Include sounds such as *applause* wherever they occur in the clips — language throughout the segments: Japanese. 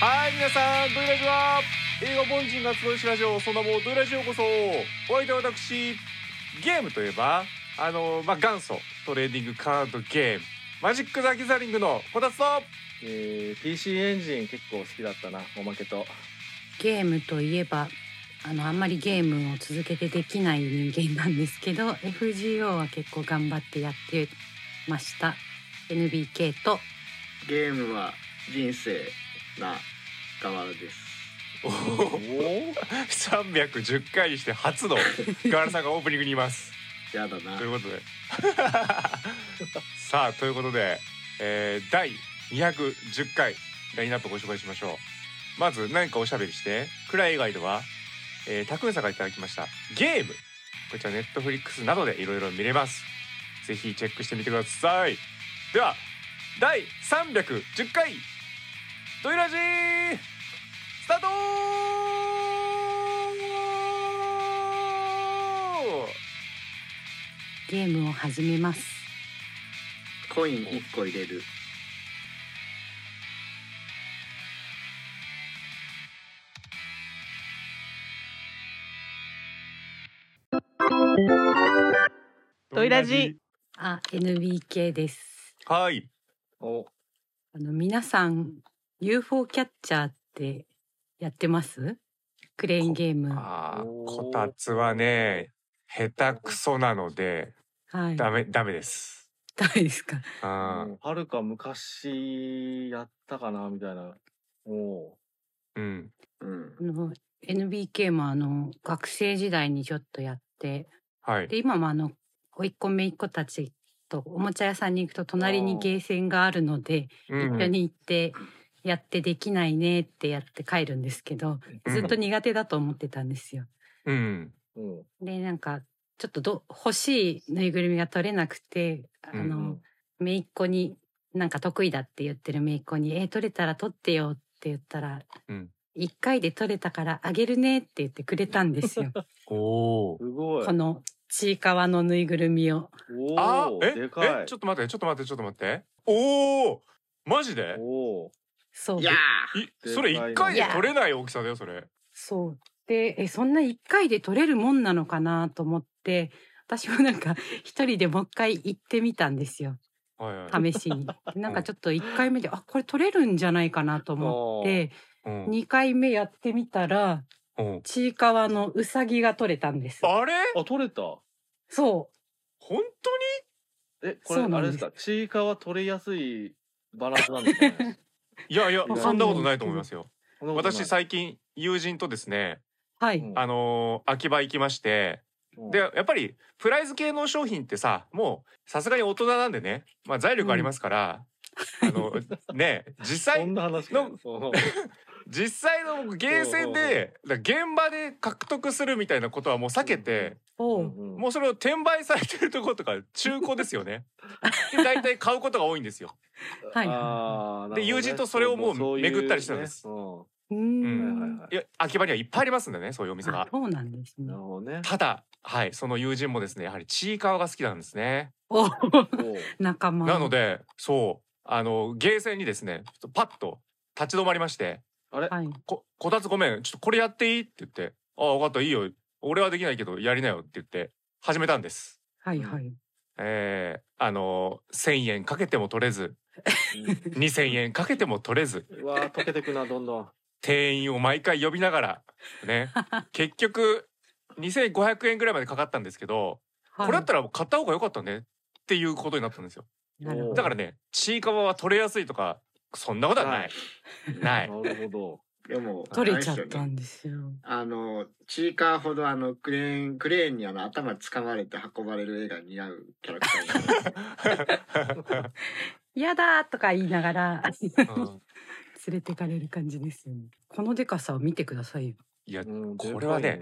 はい皆さんドイラジは映画凡人が集いしラジオその名もドイラジようこそお相手は私ゲームといえばあのまあ元祖トレーディングカードゲームマジック・ザ・ギザリングのこたつとえー、PC エンジン結構好きだったなおまけと。ゲームといえばあのあんまりゲームを続けてできない人間なんですけど FGO は結構頑張ってやってました。NBK と。ゲームは人生な側です。おお。310回にして初の *laughs* ガラさんがオープニングにいます。やだな。ということで。*laughs* さあということで、えー、第210回ラインナップご紹介しましょう。まず何かおしゃべりして。暗い以外では、えー、タクンさんがいただきました。ゲーム。こちらネットフリックスなどでいろいろ見れます。ぜひチェックしてみてください。では第310回ドイラジースタートゲームを始めます。コイン1個入れる。ドイラジ。あ NBK です。はい。お。あの皆さん UFO キャッチャーってやってます？クレーンゲーム。はあーおー。こたつはね下手くそなのでい。ダメダメです。ダメですか？あうんはるか昔やったかなみたいな。おー。うん。うん。あの NBK もあの学生時代にちょっとやって。はい。で今もあの甥っ子姪っ子たちとおもちゃ屋さんに行くと隣にゲーセンがあるのでうん。一緒に行ってやってできないねってやって帰るんですけどうん。ずっと苦手だと思ってたんですよ。うん。うん。でなんかちょっとど欲しいぬいぐるみが取れなくてあうんの、姪っ子になんか得意だって言ってる姪っ子に「えー取れたら取ってよ」って言ったらうん「一回で取れたからあげるね」って言ってくれたんですよ。*laughs* おおすごい。このちいかわのぬいぐるみを。おおあえでかい。えちょっと待ってちょっと待ってちょっと待って。おおマジで？おおそう。いやいそれ一回で取れない大きさだよそれ。そう。でえそんな一回で取れるもんなのかなと思って私もなんか一人でもう一回行ってみたんですよ。はいはい。試しに。でなんかちょっと一回目であこれ取れるんじゃないかなと思ってうん。二回目やってみたらうん。ちいかわのうさぎが取れたんです。あれ？あ取れた。そ本えこれそうなんであれですすか？ちいかわ取れやすいバランスなんですかね？当 *laughs* にいやいやそんなことないと思いますよ。私最近友人とですねうはい、うん。あのー秋葉行きましてうん。でやっぱりプライズ系の商品ってさもうさすがに大人なんでね、まあ、財力ありますから、あのね実際そんな話の *laughs* そう実際のゲーセンで現場で獲得するみたいなことはもう避けて、もうそれを転売されてるところとか中古ですよね。*laughs* で大体買うことが多いんですよ。はい。で友人とそれをもう巡ったりしてたんです。ねうん。いや秋葉にはいっぱいありますんでねそういうお店が。あそうなんですね。ただはいその友人もですねやはりちいかわが好きなんですね。お仲間。なのでそう。あのゲーセンにですねパッと立ち止まりましてあれ、はい「ここたつごめんちょっとこれやっていい?」って言って「ああ分かったいいよ。俺はできないけどやりなよ」って言って始めたんです。はいはい。えー、あの1,000円かけても取れず。2,000円かけても取れず。うわー溶けてくなどんどん。店員を毎回呼びながらね。*laughs* 結局2,500円ぐらいまでかかったんですけど、はい。これだったら買った方が良かったねっていうことになったんですよ。なるほど。だからねちいかわは取れやすいとかそんなことはないないなるほでも取れちゃったんですよ。あのチーカーほどあのクレーンクレーンにあの頭掴まれて運ばれる絵が似合うキャラクターに嫌 *laughs* だとか言いながらうん連れてかれる感じですよね。このデカさを見てくださいよ。いやど。うんこれはね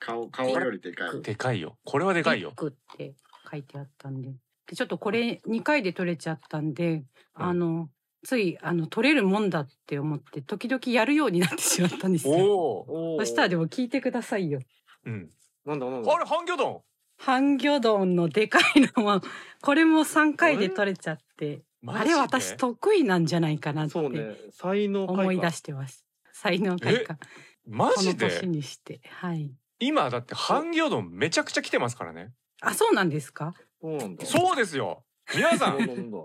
顔顔よりでかい。でかいよこれはでかいよって書いてあったんで。でちょっとこれ2回で取れちゃったんで、あのついあの取れるもんだって思って時々やるようになってしまったんですよ。おおそしたらでも聞いてくださいよ。うんなんだなんだ。あれ半魚丼？半魚丼のでかいのもこれも3回で取れちゃってあれ？私得意なんじゃないかなってそうね才能開花思い出してます。才能開花マジこの年でにしてはい。今だって半魚丼めちゃくちゃ来てますからねあそうなんですか。そうなんだそうですよ皆さんそうなんだ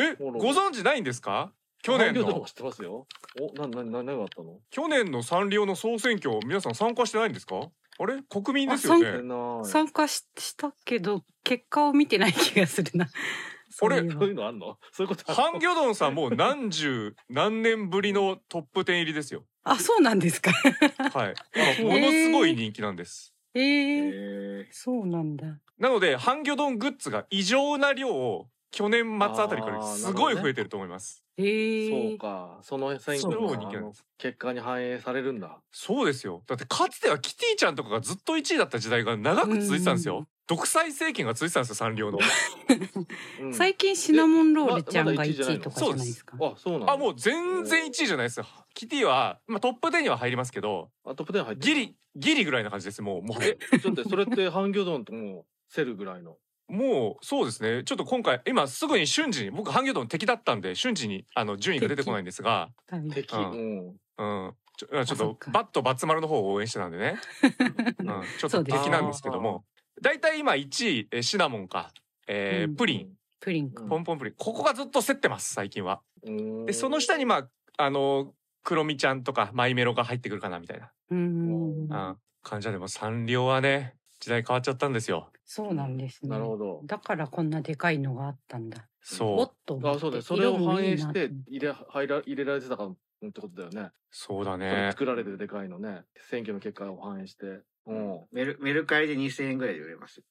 えご存知ないんですか？去年の。知ってますよ。おななな何があったの？去年のサンリオの総選挙皆さん参加してないんですか？あれ？国民ですよあね参加ししたけど結果を見てない気がするな。*laughs* そういえばそういうのあんの？そういうことあんの？半魚丼さんもう何十何年ぶりのトップ10入りですよ。あそうなんですか。*laughs* はい。今ものすごい人気なんです。ええー、ーそうなんだ。なので半魚丼グッズが異常な量を去年末あたりからすごい増えてると思います。えー、そうか。その選挙の結果に反映されるんだ。そうですよ。だってかつてはキティちゃんとかがずっと1位だった時代が長く続いてたんですうん。よ独裁政権が続いてたんですよサンリオの。*laughs* うん。最近シナモンロールちゃんまがまだ一位じゃないの1位とかじゃないですか。あそうなんだあもう全然1位じゃないですよ。キティは、まあ、トップ10には入りますけど。あトップ10入ってギリギリぐらいな感じです。もうもうえちょっとそれって半魚丼ともうセルぐらいの？もうそうですね。ちょっと今回今すぐに瞬時に僕半魚丼敵だったんで瞬時にあの順位が出てこないんですが。はい敵うん。うん。うん。ちょちょっとバットバツ丸の方を応援してたんでね、*laughs* うん、ちょっと敵なんですけども。だいたい今1位えシナモンか、えーうん。プリン。プリンポンポンプリン。ここがずっと競ってます最近は。うん。でその下にまああのクロミちゃんとかマイメロが入ってくるかなみたいな、うーん。うん、感じはでもサンリオはね時代変わっちゃったんですよ。そうなんですね。なるほどだからこんなでかいのがあったんだ。おそうっと思って。あそうだよそれを反映して入れ入ら入れられてたかってことだよねそうだね。作られてでかいのね選挙の結果を反映してうんメルメルカリで2000円ぐらいで売れます。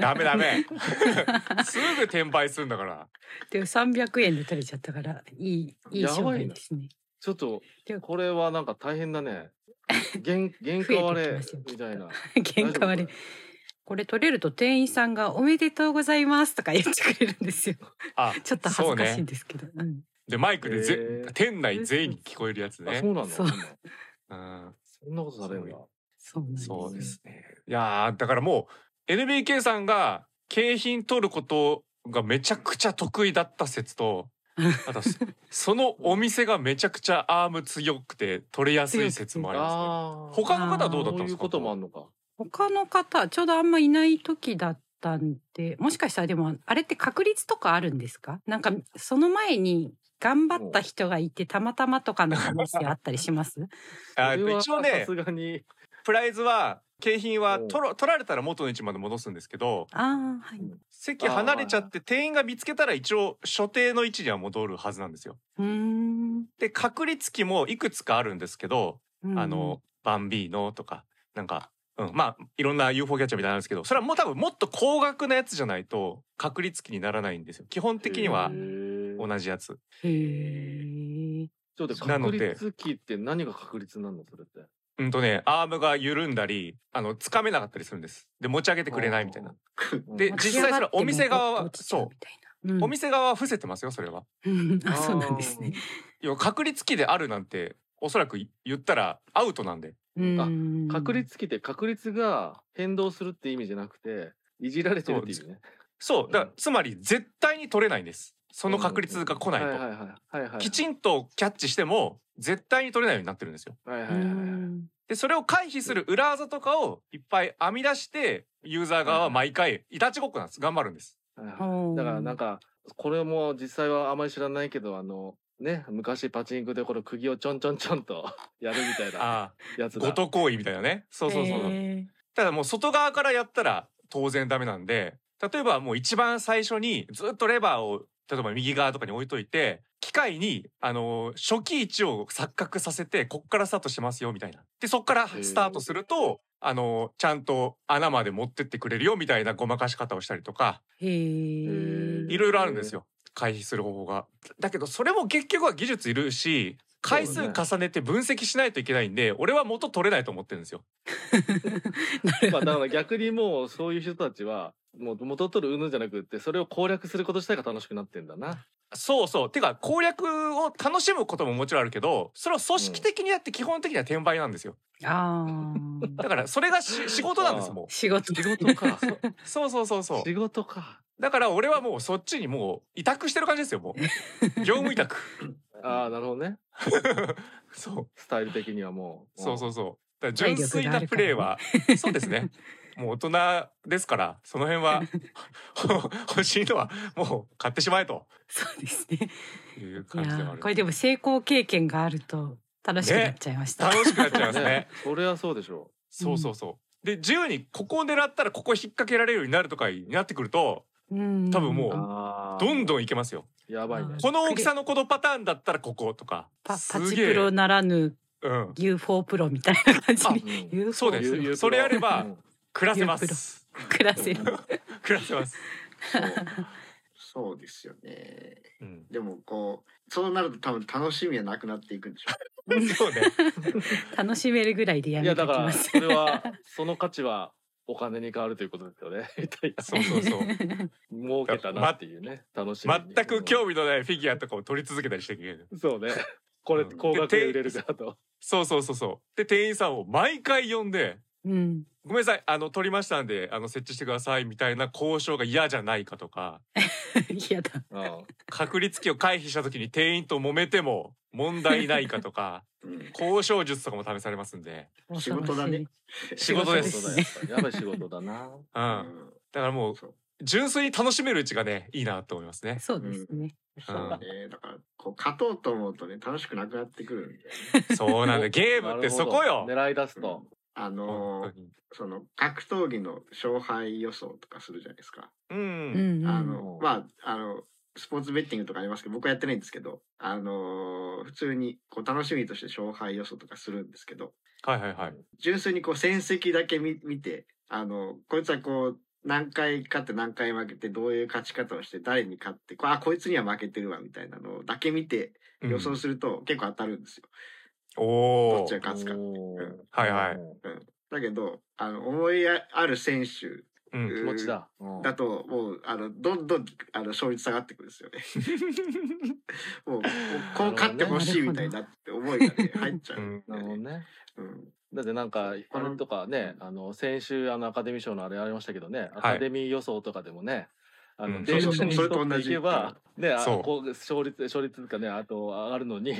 ダメダメ。*laughs* *laughs* すぐ転売するんだから。で300円で取れちゃったからいいいい商やばいな売ですね。ちょっとでこれはなんか大変だね原原価割れみたいな喧嘩割れ。これ取れると店員さんが「おめでとうございます」とか言ってくれるんですよ。あ *laughs* ちょっと恥ずかしい。んですけど。うんでマイクでぜ、へー店内全員に聞こえるやつね。あそうなんだそううんそんなことされるんだそう。そうですね。いやーだからもう NBK さんが景品取ることがめちゃくちゃ得意だった説と *laughs* あとそそのお店がめちゃくちゃアーム強くて取れやすい説もありますね。他の方はどうだったんですか？そういうこともあんのか。他の方ちょうどあんまいない時だったんでもしかしたらでもあれって確率とかあるんですか？なんかその前に頑張った人がいてたまたまとかの話あったりします？*laughs* あ一応ねさすがに。プライズは景品はうん。取ろ取られたら元の位置まで戻すんですけどはい。席離れちゃって店員が見つけたら一応所定の位置には戻るはずなんですよ。で確率機もいくつかあるんですけど、うん。あのバンビーノとかなんか、うん、まあいろんな UFO キャッチャーみたいなんですけどそれはもう多分もっと高額なやつじゃないと確率機にならないんですよ。基本的には同じやつ。へえちょっとなので確率機って何が確率なのそれって？うんとねアームが緩んだりあのつかめなかったりするんです。で持ち上げてくれないみたいな。でうん実際それお店側は落ち上がってもポッと落ちちゃうみたいなうんお店側は伏せてますよそれは。うんあそうなんですね。いや確率機であるなんておそらく言ったらアウトなんで。うん確率機って確率が変動するって意味じゃなくていじられてるっていうねそうだからつまり絶対に取れないんです。その確率が来ないと。はいはいはいはいはいきちんとキャッチしても絶対に取れないようになってるんですよ。うはいはいはいでそれを回避する裏技とかをいっぱい編み出してユーザー側は毎回いたちごっこなんです頑張るんです。だからなんかこれも実際はあまり知らないけどあのね昔パチンコでこの釘をちょんちょんちょんと *laughs* やるみたいなああやつだごと行為みたいなね。そうそうそう。へただもう外側からやったら当然ダメなんで例えばもう一番最初にずっとレバーを例えば右側とかに置いといて機械にあの初期位置を錯覚させてこっからスタートしてますよみたいな。でそっからスタートするとあのちゃんと穴まで持ってってくれるよみたいなごまかし方をしたりとかえへえいろいろあるんですよ回避する方法が。だけどそれも結局は技術いるし回数重ねて分析しないといけないんで俺は元取れないと思ってるんですよ。*laughs* まあ、だから逆にもうそういう人たちはもう元取る云々じゃなくってそれを攻略すること自体が楽しくなってんだな。そうそう。てか攻略を楽しむことももちろんあるけど、それを組織的にやって基本的には転売なんですよ。ああだからそれがし *laughs* 仕事なんですも仕事仕事か。う。そうそうそうそう。仕事か。だから俺はもうそっちにもう委託してる感じですよもう *laughs* 業務委託ああなるほどね *laughs* そうスタイル的にはもうそうそうそうだから純粋なプレーはそうですねもう大人ですからその辺は *laughs* 欲しいのはもう買ってしまえと。そうですね。いうい感じではある。これでも成功経験があると楽しくなっちゃいました。楽しくなっちゃいますね。ね *laughs* それはそうでしょそうそうそう。で自由にここを狙ったらここ引っ掛けられるようになるとかになってくるとうん。多分もうあどんどんんいけますよ。やばいね。あこの大きさのこのパターンだったらこことかパパチプロならぬうん。UFO プロみたいな感じあにうん。そうです。それやればうん暮らせます。*laughs* 暮らせる。*laughs* 暮らせます、そう。*laughs* そうですよね。うん、でもこうそうなると多分楽しみはなくなっていくんでしょそうね。楽しめるぐらいでやめていやだからきます。それはその価値はお金に変わるということですよね。そうそうそう。儲けたなっていうね。楽しみに。全く興味のないフィギュアとかを取り続けたりしていけるそうね。これうん。高額で売れるからと。そうそうそうそう。で店員さんを毎回呼んでうん。「ごめんなさい。あの取りましたんであの設置してください」みたいな交渉が嫌じゃないかとか。*laughs* 嫌だ。うん。確率期を回避した時に店員と揉めても問題ないかとか *laughs* うん。交渉術とかも試されますんで、仕事だね。仕事で仕す事ですやっぱり仕事だな。うん、うだんからもうそう。純粋に楽しめるうちがねいいなと思いますね。そうですね。そうね。だからこう勝とうと思うとね楽しくなくなってくるんだよね。そうなんだゲームってそこよ。狙い出すと。あ本のその格闘技の勝敗予想とかするじゃないですかううんんあうん。のまああのスポーツベッティングとかありますけど僕はやってないんですけどあのー普通にこう楽しみとして勝敗予想とかするんですけどはいはいはい。純粋にこう戦績だけ見見てあのこいつはこう何回勝って何回負けてどういう勝ち方をして誰に勝ってこあこいつには負けてるわみたいなのだけ見てうん予想すると結構当たるんですよ。おおどっち。が勝つか。おーうんはいはいうんだけどあの思いある選手うん。気持ちだ。うんだともうあのどんどんあの勝率下がってくるんですよね。*laughs* もうこう勝ってほしいみたいなって思いがね入っちゃう。うんなるほどね。うんだってなんかあれとかね、あの先週あのアカデミー賞のあれありましたけどね、アカデミー予想とかでもね、あうん。のデータにそうそうそれと沿っていけばね、あこう勝率勝率とかねあと上がるのに、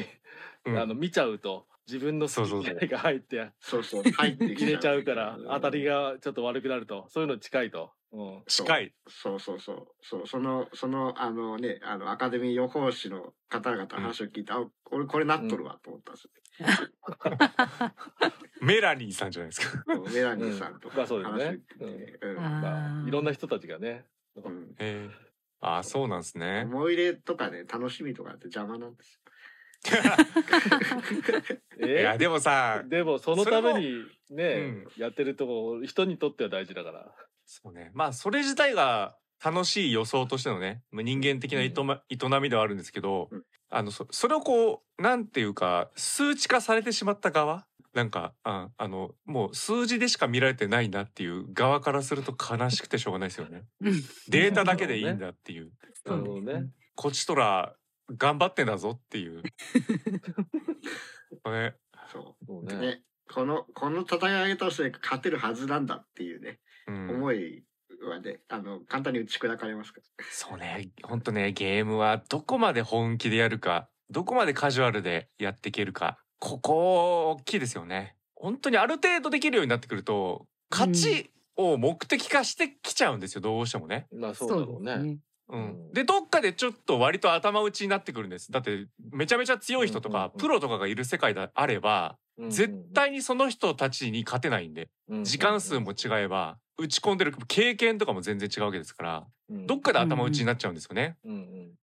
うん。*laughs* あの見ちゃうと自分の好き嫌いが入ってそうそう。入ってき *laughs* 入れちゃうからん。当たりがちょっと悪くなるとそういうの近いと。うん。近い。そうそうそう。そうそのそのあのねあのアカデミー予報士の方々の話を聞いて、あ俺これなっとるわと思ったんですメラニーさんじゃないですか。よ、メラニーさんとまかあそうですね。話を聞いて、うん。あまあ、いろんな人たちがね。うん。へえ。ああそうなんですね。思い入れとかね楽しみとかって邪魔なんです *laughs* いやえでもさでもそのためにね、うん。やってるとこ人にとっては大事だから。そうね。まあそれ自体が楽しい予想としてのねまあ人間的な営,、みではあるんですけど、うん。あのそそれをこうなんていうか数値化されてしまった側なんかああのもう数字でしか見られてないなっていう側からすると悲しくてしょうがないですよね。うんデータだけでいいんだ *laughs* っていう。なるほどね。こちとら頑張ってんだぞっていう。*laughs* ね、そそうね。うねこのこの戦い上げたら勝てるはずなんだっていうね、うん、思いはねあの簡単に打ち砕かれますからそうね本当ねゲームはどこまで本気でやるかどこまでカジュアルでやっていけるかここ大きいですよね本当にある程度できるようになってくると勝ちを目的化してきちゃうんですよどうしてもね。まあそうだろうね。ね。うんうんでどっかでちょっと割と頭打ちになってくるんですだってめちゃめちゃ強い人とか、うんうんうんプロとかがいる世界であれば、うん絶対にその人たちに勝てないんで、時間数も違えば打ち込んでる経験とかも全然違うわけですからどっかで頭打ちになっちゃうんですよね。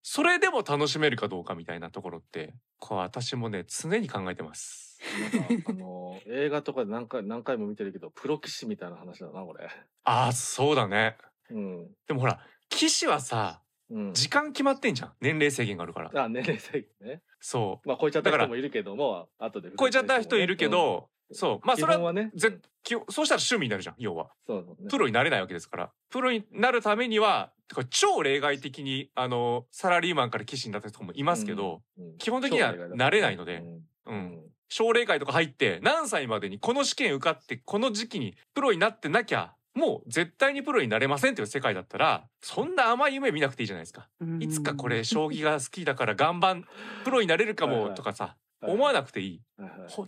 それでも楽しめるかどうかみたいなところってこう私もね常に考えてます。なんかあの映画とかで何回何回も見てるけどプロ棋士みたいな話だなこれ。ああそうだね。うんでもほら騎士はさうん。時間決まってんじゃん年齢制限があるから。あ年齢制限ね。そまあ超えちゃった人もいるけども後でう超えちゃった人いるけど、そうまあそれはね。そうしたら趣味になるじゃん要は。そうね。プロになれないわけですからプロになるためには超例外的にあのサラリーマンから騎士になった人もいますけど、うん基本的にはなれないのでうんうん奨励会とか入って何歳までにこの試験受かってこの時期にプロになってなきゃもう絶対にプロになれませんっていう世界だったらそんな甘い夢見なくていいじゃないですか。いつかこれ将棋が好きだから頑張んプロになれるかはいはいもとかさはい思わなくていい。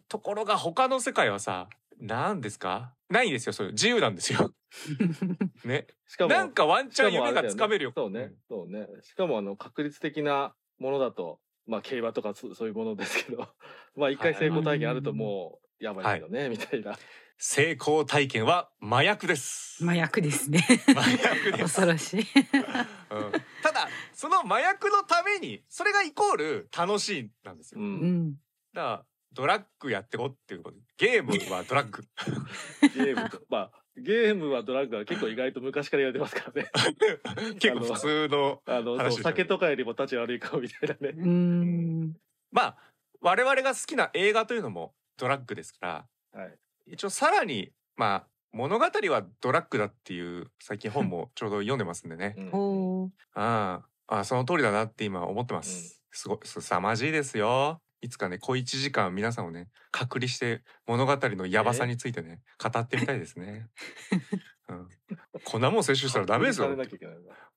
ところが他の世界はさ何ですか？ないんですよそういう自由なんですよ。*laughs* ね。しかもなんかワンチャン夢がつかめるよ。そうね、そうね。しかもあの確率的なものだと、まあ競馬とかそそういうものですけど、*laughs* まあ一回成功体験あるともうやばいよね、みたいな。成功体験は麻薬です。麻薬ですね。麻薬です。恐ろしい。うんただその麻薬のためにそれがイコール楽しいなんですよ。う。うんん。だからドラッグやってこっていうことゲームはドラッグゲームと、まあゲームはドラッグは結構意外と昔からやってますからね。*laughs* 結構普通のあの、酒とかよりも立ち悪いかもみたいなね。うん。まあ我々が好きな映画というのもドラッグですからはい。一応さらにまあ物語はドラッグだっていう最近本も *laughs* ちょうど読んでますんでね。うん。ああ。あその通りだなって今思ってます、すごいすさまじいですよ。いつかね小一時間皆さんをね隔離して物語のヤバさについてね語ってみたいですね、*laughs* うん、こんなもん摂取したらダメですよ。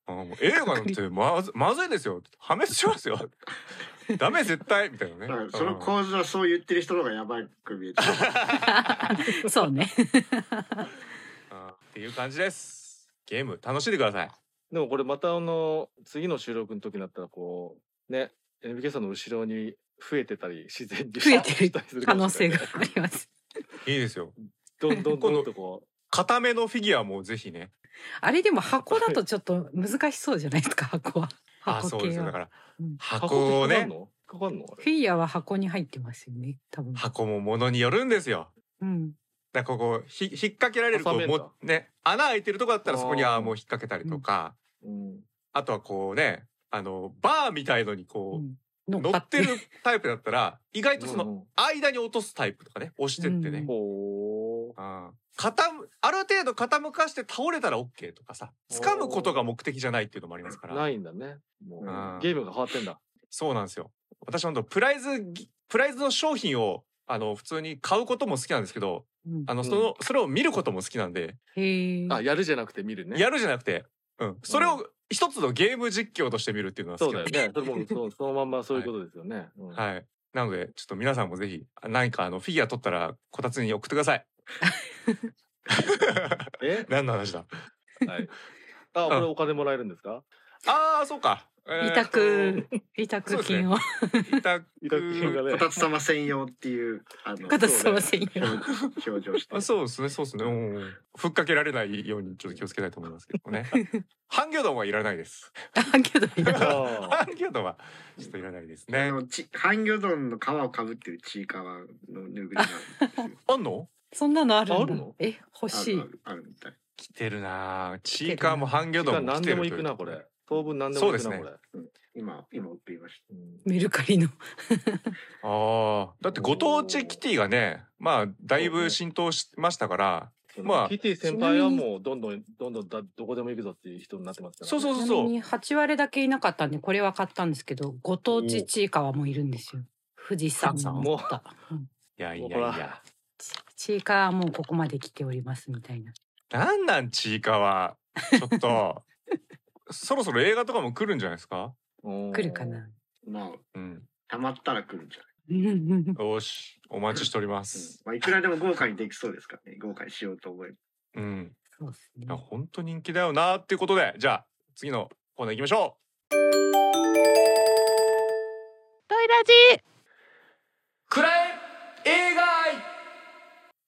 あもう映画なんてまずまずいですよ。破滅しますよ *laughs* ダメ絶対みたいなね。だからそのうん構図はそう言ってる人の方がやばく見えちゃう。*laughs* そうね。*laughs* あっていう感じです。ゲーム楽しんでください。でもこれまたあの次の収録の時になったらこうね NBK さんの後ろに増えてたり自然に増えてるしたりする可能性があります。いいですよ。どんどんどんとこ固めのフィギュアもぜひね。あれでも箱だとちょっと難しそうじゃないですか箱は。あそうで。すよ。だからうん。う箱をね。かかんの？あフィギュアは箱に入ってますよね。多分。箱も物によるんですよ。うん。だからここひ引っ掛けられるこうもね穴開いてるとこだったらそこにあもう引っ掛けたりとか、れうん。あとはこうねあのバーみたいのにこう、うん。乗ってるタイプだったら意外とそのうん間に落とすタイプとかね押してってね、うんほあー傾ある程度傾かして倒れたら OK とかさ掴むことが目的じゃないっていうのもありますから。うないんだね。もううん。ゲームが変わってんだ。そうなんですよ。私本当プライズぎプライズの商品をあの普通に買うことも好きなんですけどうん。あのその、それを見ることも好きなんで。あやるじゃなくて見るね。やるじゃなくて、うん、それを一つのゲーム実況として見るっていうのは好そうきなんで。だよね。それも *laughs* そうそのまんまそういうことですよね。うん。はい。なのでちょっと皆さんもぜひ何かあのフィギュア取ったらこたつに送ってください。え？*laughs* 何の話だ？はいあこれお金もらえるんですか？ああそうか。えー委託委託金を。委託委託金がねこたつ様専用っていうあの片すませんよ。表表情してあそうですねそうですね。うんふっかけられないようにちょっと気をつけたいと思いますけどもね。*laughs* 半魚丼はいらないです。あけどいやあー半魚丼はちょっといらないですあね。のち半魚丼の皮をかぶってるちいかわのぬぐりがあるんですよ *laughs* あんの？そんなのあるんだあるの？え欲しいあ。るみたい。来てるな。チーカーも半魚丼も何来てるというでも行くなこれ当分何でも行くなこれ今今送りましうんメルカリの。ああだってご当地キティがねまあだいぶ浸透しましたから。まあキティ先輩はもうどんどんどんどんだどこでも行くぞっていう人になってますからそうそうちそうそう。なみに八割だけいなかったんでこれは買ったんですけどご当地ちいかわもいるんですよ。富士山のもうった。うんいやいやいや。ちいかわはもうここまで来ておりますみたいな。なんなんちいかわ。ちょっと *laughs* そろそろ映画とかも来るんじゃないですか？来来るかな。た。まあうん。たまったら来るんじゃない？よしお待ちしておりまうんす。まあいくらでも豪華にできそうですからね。豪華にしようと思えば。うん。そうですね。本当人気だよなっていうことでじゃあ次のコーナー行きましょトイラジう。くらえ映画愛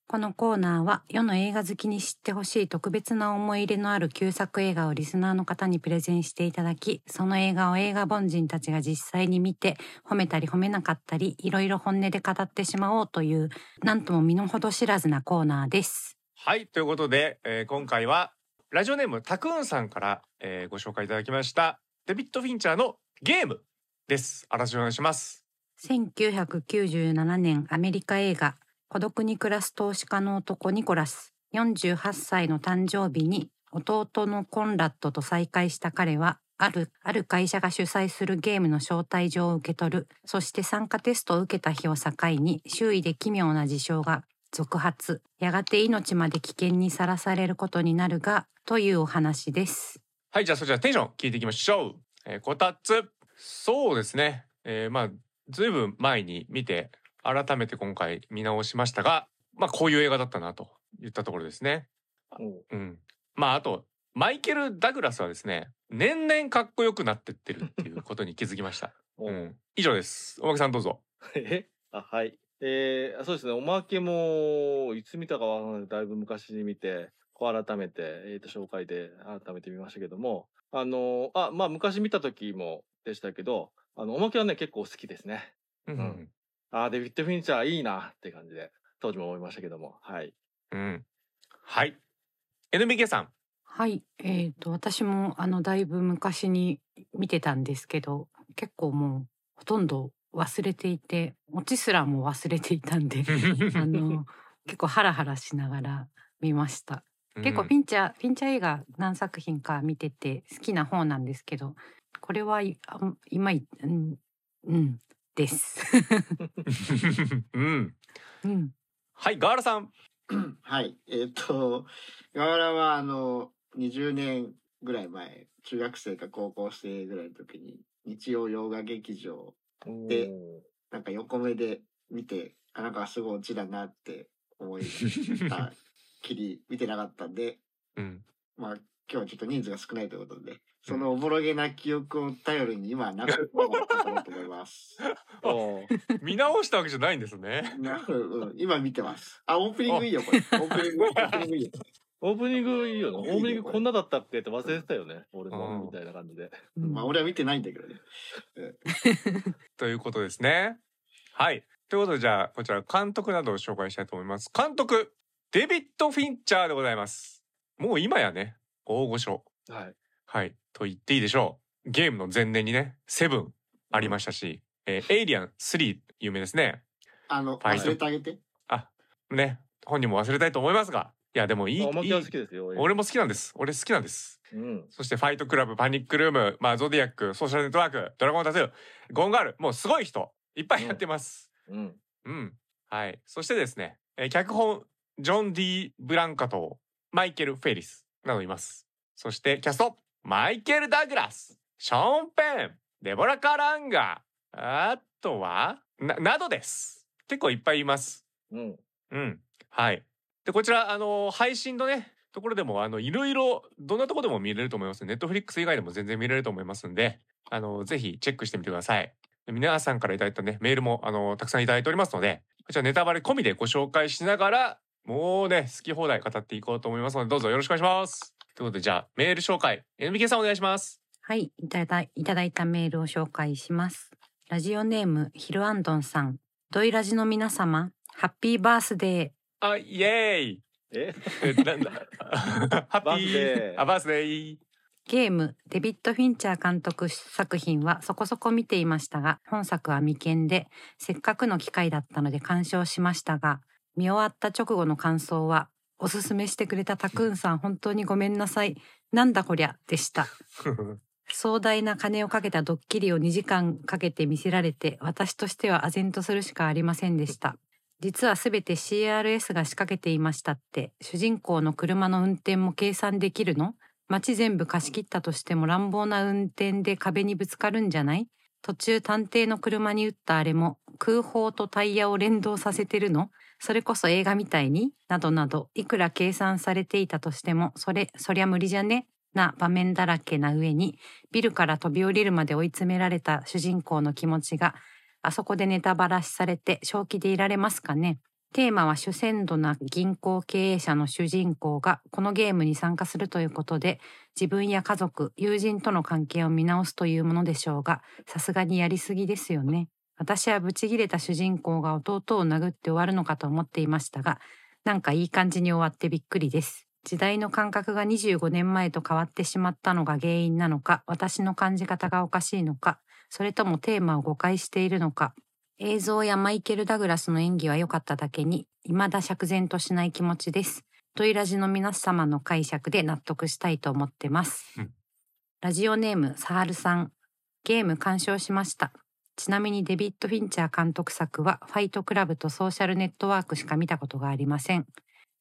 このコーナーは世の映画好きに知ってほしい特別な思い入れのある旧作映画をリスナーの方にプレゼンしていただきその映画を映画凡人たちが実際に見て褒めたり褒めなかったりいろいろ本音で語ってしまおうというなんとも身の程知らずなコーナーです。はいということで、えー今回はラジオネームたくんさんから、えーご紹介いただきましたデビッド・フィンチャーのゲームです。あらしお願いします。1997年アメリカ映画「孤独に暮らす投資家の男ニコラス」48歳の誕生日に弟のコンラッドと再会した彼はあるある会社が主催するゲームの招待状を受け取る。そして参加テストを受けた日を境に周囲で奇妙な事象が続発。やがて命まで危険にさらされることになるがというお話です。はいじゃあそちらテンション聞いていきましょう、えー、こたつ。そうですね、えー、まあずいぶん前に見て改めて今回見直しましたがまあこういう映画だったなといったところですね。う。ん。まああとマイケル・ダグラスはですね年々かっこよくなってってるっていうことに気づきました、*laughs* おう。ん、以上です。おまけさんどうぞ。*laughs* え？あはい。えー、そうですね。おまけも、いつ見たかわからない。だいぶ昔に見て、こう改めて、えー、と紹介で改めて見ましたけども、あのあ、まあ昔見た時もでしたけど、あの、おまけはね、結構好きですね。うんんあーデビッド・フィンチャーいいなって感じで、当時も思いましたけども、はい。うん。はい。NBK さん。はい。えー、と私もあのだいぶ昔に見てたんですけど結構もうほとんど忘れていてオチすらも忘れていたんで *laughs* あの結構ハラハラしながら見ました。結構フィンチャー、フィンチャー映画何作品か見てて好きな方なんですけどこれはいあん今いうん、うん、です。うん。うん、はいガーラさん。はい。えっ、と、河原はあの、20年ぐらい前、中学生か高校生ぐらいの時に、日曜洋画劇場、でおなんか横目で見て、あ、なんかすごいオチだなって思いたきり見てなかったんで、うん。まあ今日はちょっと人数が少ないということで、そのおぼろげな記憶を頼りに今は長く語ろうと思います。*laughs* 見直したわけじゃないんですね。今見てます。あ、オープニングいいよ、これ。オープニング、オープニングいいよ。オープニングいいよな。オープニングこんなだったっけって忘れてたよね。俺うん。もみたいな感じで。うん。まあ俺は見てないんだけどね。*laughs* ということですね。はい。ということでじゃあこちら監督などを紹介したいと思います。監督デビッド・フィンチャーでございます。もう今やね。大御所。はい。はい。と言っていいでしょう。ゲームの前年にねセブンありましたし、えーエイリアン3有名ですねあの、ファイト忘れてあげて。あね本人も忘れたいと思いますがいやでもいいいいきですよ。俺も好きなんです俺好きなんですうん。そしてファイトクラブパニックルームまあゾディアックソーシャルネットワークドラゴンタトゥーゴンガールもうすごい人いっぱいやってます、うん。うん。はい。そしてですね、えー脚本、ジョン・ディ・ブランカトマイケル・フェリスなどいます。そしてキャスト、マイケル・ダグラス、ショーン・ペン、デボラ・カランガ、あとは、な、などです。結構いっぱいいます。うん。うん。はい。で、こちら、あの配信のね、ところでも、あの、いろいろ、どんなところでも見れると思います。ネットフリックス以外でも全然見れると思いますんで、あのぜひチェックしてみてください。で皆さんからいただいたね、メールも、あのたくさんいただいておりますので、こちらネタバレ込みでご紹介しながら、もうね、好き放題語っていこうと思いますので、どうぞよろしくお願いします。ということで、じゃあ、メール紹介、NBK さんお願いします。はい、いただいいただいたメールを紹介します。ラジオネームヒルアンドンさん、ドイラジの皆様、ハッピーバースデー。あ、イエーイえ？えなんだ？*laughs* ハッピバースデー。バースデー。ゲームデビッド・フィンチャー監督作品はそこそこ見ていましたが本作は未見でせっかくの機会だったので鑑賞しましたが見終わった直後の感想はおすすめしてくれたタクーンさん本当にごめんなさいなんだこりゃ？でした *laughs* 壮大な金をかけたドッキリを2時間かけて見せられて私としては唖然とするしかありませんでした。実はすべて CRS が仕掛けていましたって主人公の車の運転も計算できるの？街全部貸し切ったとしても乱暴な運転で壁にぶつかるんじゃない？途中探偵の車に撃ったあれも空砲とタイヤを連動させてるの？それこそ映画みたいに？などなどいくら計算されていたとしてもそれそりゃ無理じゃね？な場面だらけな上にビルから飛び降りるまで追い詰められた主人公の気持ちがあそこでネタバラしされて正気でいられますかね。テーマは主戦度な銀行経営者の主人公がこのゲームに参加するということで自分や家族友人との関係を見直すというものでしょうがさすがにやりすぎですよね。私はブチギレた主人公が弟を殴って終わるのかと思っていましたがなんかいい感じに終わってびっくりです。時代の感覚が25年前と変わってしまったのが原因なのか私の感じ方がおかしいのかそれともテーマを誤解しているのか。映像やマイケル・ダグラスの演技は良かっただけに未だ釈然としない気持ちです。トイラジの皆様の解釈で納得したいと思ってます、うん。ラジオネームサハルさん。ゲーム鑑賞しました。ちなみにデビッド・フィンチャー監督作はファイトクラブとソーシャルネットワークしか見たことがありません。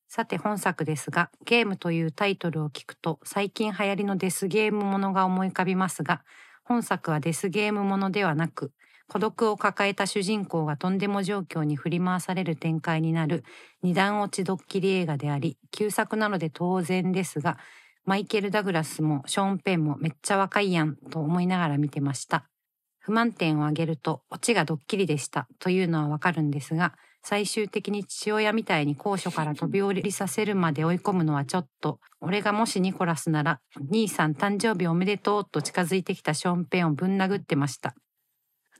さて本作ですが、ゲームというタイトルを聞くと最近流行りのデスゲームものが思い浮かびますが、本作はデスゲームものではなく、孤独を抱えた主人公がとんでも状況に振り回される展開になる二段落ちドッキリ映画であり、旧作なので当然ですが、マイケル・ダグラスもショーン・ペンもめっちゃ若いやんと思いながら見てました。不満点を挙げると、オチがドッキリでしたというのはわかるんですが、最終的に父親みたいに高所から飛び降りさせるまで追い込むのはちょっと、俺がもしニコラスなら、兄さん誕生日おめでとうと近づいてきたショーン・ペンをぶん殴ってました。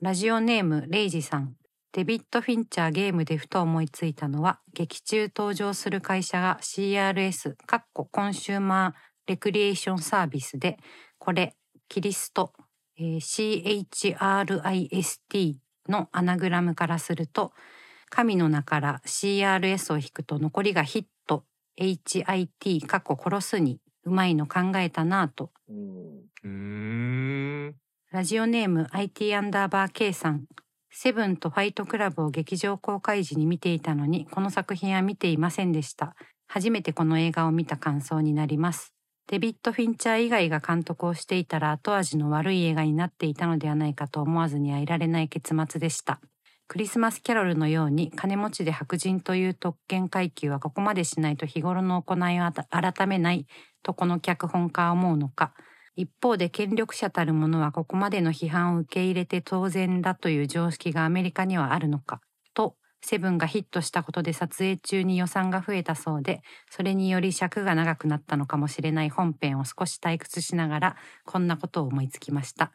ラジオネーム、レイジさん。デビッド・フィンチャーゲームでふと思いついたのは、劇中登場する会社が CRS、カッココンシューマーレクリエーションサービスで、これ、キリスト、えー CHRIST のアナグラムからすると、神の名から CRS を引くと残りがヒット、HIT、カッコ殺すに、うまいの考えたなぁと。ラジオネーム IT アンダーバー K さん。セブンとファイトクラブを劇場公開時に見ていたのに、この作品は見ていませんでした。初めてこの映画を見た感想になります。デビッド・フィンチャー以外が監督をしていたら後味の悪い映画になっていたのではないかと思わずにはいられない結末でした。クリスマスキャロルのように金持ちで白人という特権階級はここまでしないと日頃の行いを改めないとこの脚本家は思うのか。一方で権力者たる者はここまでの批判を受け入れて当然だという常識がアメリカにはあるのかとセブンがヒットしたことで撮影中に予算が増えたそうでそれにより尺が長くなったのかもしれない本編を少し退屈しながらこんなことを思いつきました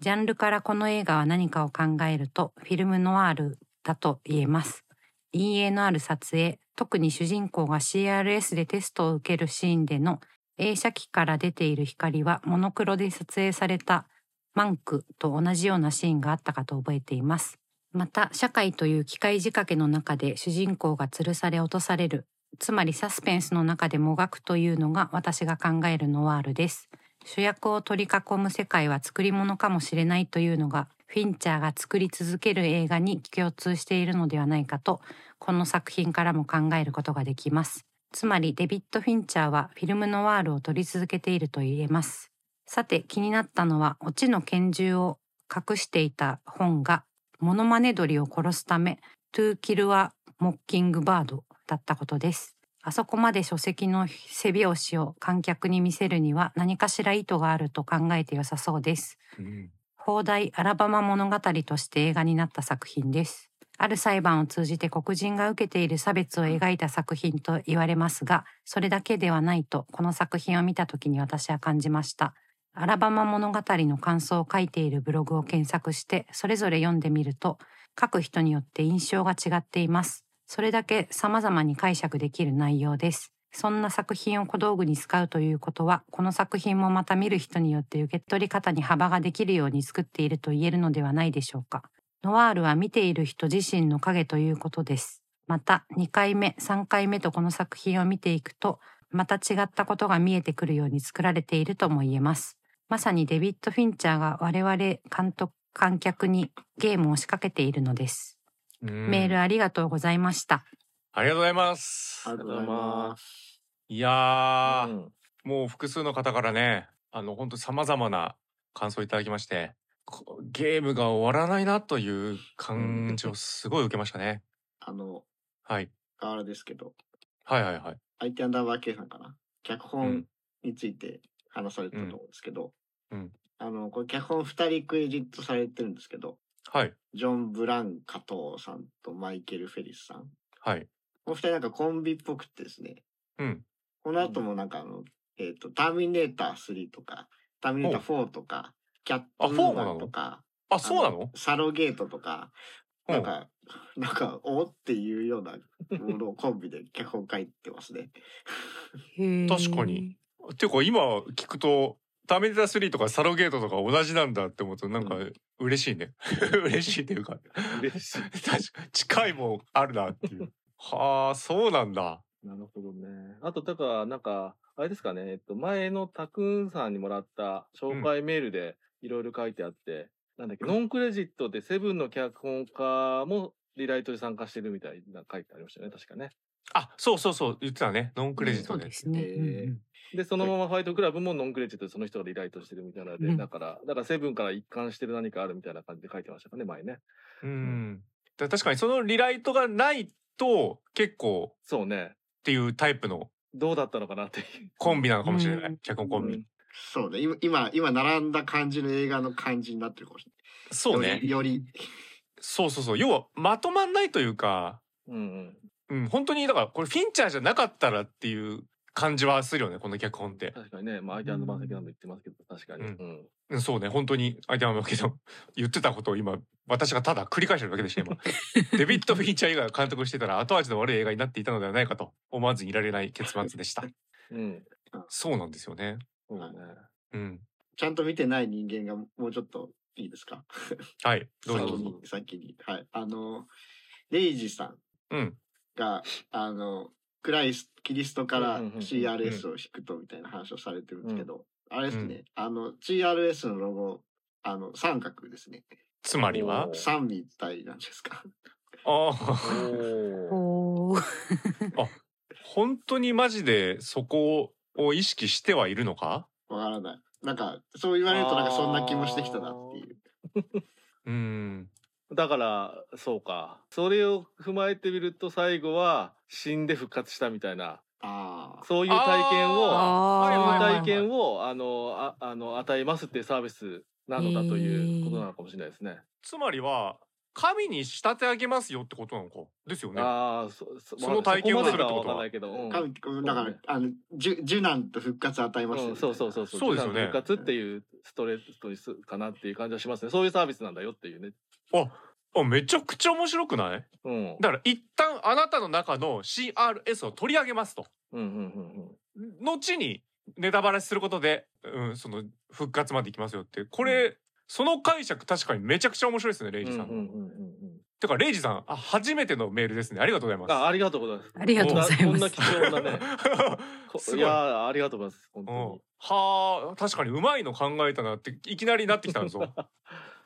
ジャンルからこの映画は何かを考えるとフィルムノワールだと言えます陰影のある撮影特に主人公が CRS でテストを受けるシーンでの映写機から出ている光はモノクロで撮影されたマンクと同じようなシーンがあったかと覚えています。また、社会という機械仕掛けの中で主人公が吊るされ落とされる、つまりサスペンスの中でもがくというのが私が考えるノワールです。主役を取り囲む世界は作り物かもしれないというのが、フィンチャーが作り続ける映画に共通しているのではないかと、この作品からも考えることができます。つまりデビッド・フィンチャーはフィルムノワールを撮り続けていると言えます。さて気になったのはオチの拳銃を隠していた本がモノマネ鳥を殺すため To Kill a Mockingbird だったことです。あそこまで書籍の背拍子を観客に見せるには何かしら意図があると考えて良さそうです。うん放題アラバマ物語として映画になった作品です。ある裁判を通じて黒人が受けている差別を描いた作品と言われますが、それだけではないと、この作品を見た時に私は感じました。アラバマ物語の感想を書いているブログを検索して、それぞれ読んでみると、書く人によって印象が違っています。それだけ様々に解釈できる内容です。そんな作品を小道具に使うということは、この作品もまた見る人によって受け取り方に幅ができるように作っていると言えるのではないでしょうか。ノワールは見ている人自身の影ということです。また、2回目、3回目とこの作品を見ていくと、また違ったことが見えてくるように作られているとも言えます。まさにデビッド・フィンチャーが我々監督、観客にゲームを仕掛けているのです。うんメールありがとうございました。ありがとうございますありがとうございます。いやー、うんもう複数の方からねあの本当さまざまな感想いただきましてこゲームが終わらないなという感じをすごい受けましたね。あの、はい、あれですけど、はいはいはい。IT アンダーバー K さんかな。脚う本んについて話されてたと思うんですけど、うんうんあの、これ脚本2人クレジットされてるんですけど、はいジョン・ブラン加藤さんとマイケル・フェリスさん。はい。この2人なんかコンビっぽくてですね、うん。この後もなんかあの、えっ、と、ターミネーター3とか、ターミネーター4とか、キャットウーマンとか、あそうなの？サロゲートとか、うんなんか、なんか、*laughs* おっていうようなものをコンビで脚本書いてますね。確かに。っていうか今聞くとターミネーター3とかサロゲートとか同じなんだって思うとなんかう嬉しいね。*laughs* 嬉しいっていうか嬉しい。*laughs* 近いもんあるなっていう。はあそうなんだ。なるほどね。あと、だから、なんか、あれですかね、えっと、前のタクーンさんにもらった紹介メールでいろいろ書いてあって、なんだっけ、ノンクレジットでセブンの脚本家もリライトに参加してるみたいな書いてありましたよね、確かね。あそうそうそう言ってたねノンクレジットで、そうですね。で、そのままファイトクラブもノンクレジットでその人がリライトしてるみたいなので、うんだから、だからセブンから一貫してる何かあるみたいな感じで書いてましたかね、前ね。うんだ確かにそのリライトがないと結構っそうね。ていうタイプのどうだったのかなっていう。コンビなのかもしれない、うん脚本コンビ、うんそうね。今、今、今並んだ感じの映画の感じになってるかもしれそうない。ねより、よそうそうそう要はまとまんないというかうんうん。うん。本当にだからこれフィンチャーじゃなかったらっていう感じはするよねこの脚本って、確かにね、まあ、相手の番席なんで言ってますけど、確かに。ううん。ん。うん、そうね。本当に相手はだけど言ってたことを今私がただ繰り返してるだけでした今。*laughs* デビッド・フィンチャー以外が監督してたら後味の悪い映画になっていたのではないかと思わずにいられない結末でした。*laughs* うん。そうなんですよね。そうだね。うん。ちゃんと見てない人間がもうちょっといいですか？はい。どうぞ。どうぞ先に、先に。はい。あの、レイジさん。うんが、あの、クライス、キリストから CRS を引くとみたいな話をされてるんですけど、あれですね、あの、CRS のロゴ、あの、三角ですね。つまりは？三みたいなんですか？ああおー。おー。本当にマジでそこを意識してはいるのか？わからない。なんか、そう言われるとなんかそんな気もしてきたなっていう。*laughs* うんだから、そうか。それを踏まえてみると、最後は死んで復活したみたいな。そういう体験を、そういう体験を、あの、ああの、与えますっていうサービスなのだということなのかもしれないですね。つまりは神に仕立て上げますよってことなのか？ですよねああ、そその体験をするってことはわかんないけど、うん神だから、あの、じゅ受難と復活与えますそうそうそうそう。そうですよね復活っていうストレートにすかなっていう感じはしますね。そういうサービスなんだよっていうね。あめちゃくちゃ面白くない？うん。だから一旦あなたの中の CRS を取り上げますとうんうんうんうん。後にネタバレすることで、うん、その復活までいきますよってこれ、その解釈確かにめちゃくちゃ面白いですねレイジさん。うんうんうんうんてかレイジさんあ初めてのメールですねありがとうございます。あありがとうございます。ありがとうございますこんなこんな貴重なね。*laughs* こすごいいやーありがとうございます。本当うんに。はあ確かにうまいの考えたなっていきなりなってきたぞ。*laughs*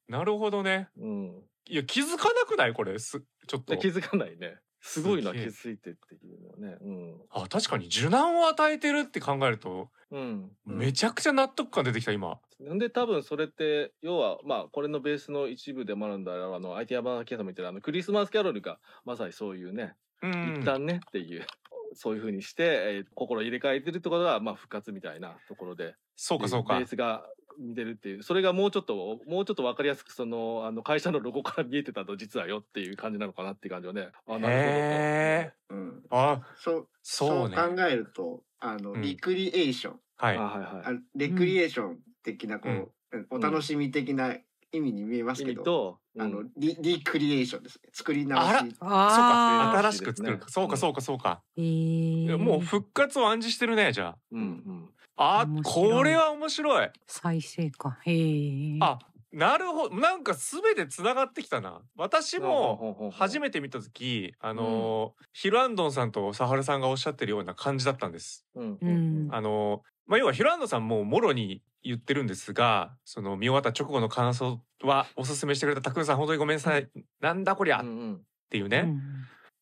なるほどね。うん。いや気づかなくない？これすちょっとで。気づかないね。すごいな、気づいてっていうのはね。あ確かに受難を与えてるって考えるとうん。うん。めちゃくちゃ納得感出てきた今。なんで多分それって要はまあこれのベースの一部でもあるんだろうあの IT 山崎さんも言ってるあのクリスマスキャロルがまさにそういうね、うん一旦ねっていうそういう風にして、えー心入れ替えてるってことがまあ復活みたいなところでそうかそうかベー。スが見てるっていうそれがもうちょっともうちょっと分かりやすくそのあの会社のロゴから見えてたと実はよっていう感じなのかなっていう感じはねあなるほど。うん。あそう、そうね。考えると、あの、うんリクリエーション、はいあ。はいはいあレクリエーション的な、こう、お楽しみ的な意味に見えます意けど、味と、あのうん、リ、リクリエーションですね。作り直あらし。そうあかあ新しく作るか。そうかそうかそうか。ー。えー、もう復活を暗示してるねじゃうんうんあ。これは面白い。再生か。へえ。あなるほどなんか全てつながってきたな。私も初めめて見た時あのーヒルアンドンさんとサハルさんがおっしゃってるような感じだったんです。うんうんあのまあ、要はヒルアンドンさんももろに言ってるんですがその見終わった直後の感想はおすすめしてくれたタクンさん本当にごめんなさい、なんだこりゃっうんうんていうね。うん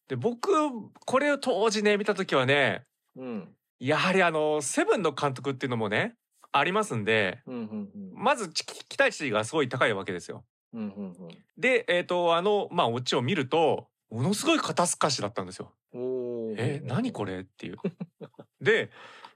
で僕これを当時ね見た時はねうんやはりあのセブンの監督っていうのもねありますんでうんうんまずち期待値がすごい高いわけですよ。うんうんうんでえっ、とあのまあオチを見るとものすごい肩透かしだったんですよ。え何これっていう。*laughs* で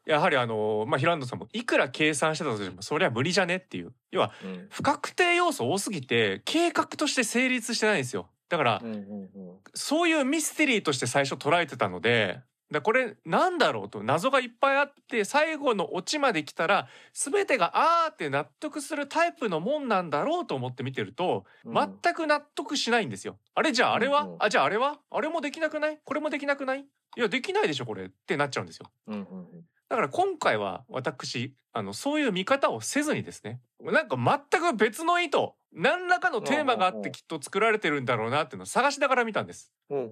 やはりあのまあヒランドさんもいくら計算してたとしてもそりゃ無理じゃねっていう要はうん不確定要素多すぎて計画として成立してないんですよ。だからうんうんうんそういうミステリーとして最初捉えてたのでだこれなんだろうと謎がいっぱいあって最後のオチまで来たら全てがあーって納得するタイプのもんなんだろうと思って見てるとうん。全く納得しないんですよ。あれじゃああれは、あじゃああれは？あれもできなくない？これもできなくない？いやできないでしょこれ。ってなっちゃうんですよ。だから今回は私あのそういう見方をせずにですねなんか全く別の意図何らかのテーマがあってきっと作られてるんだろうなっていうのを探しながら見たんです。ほ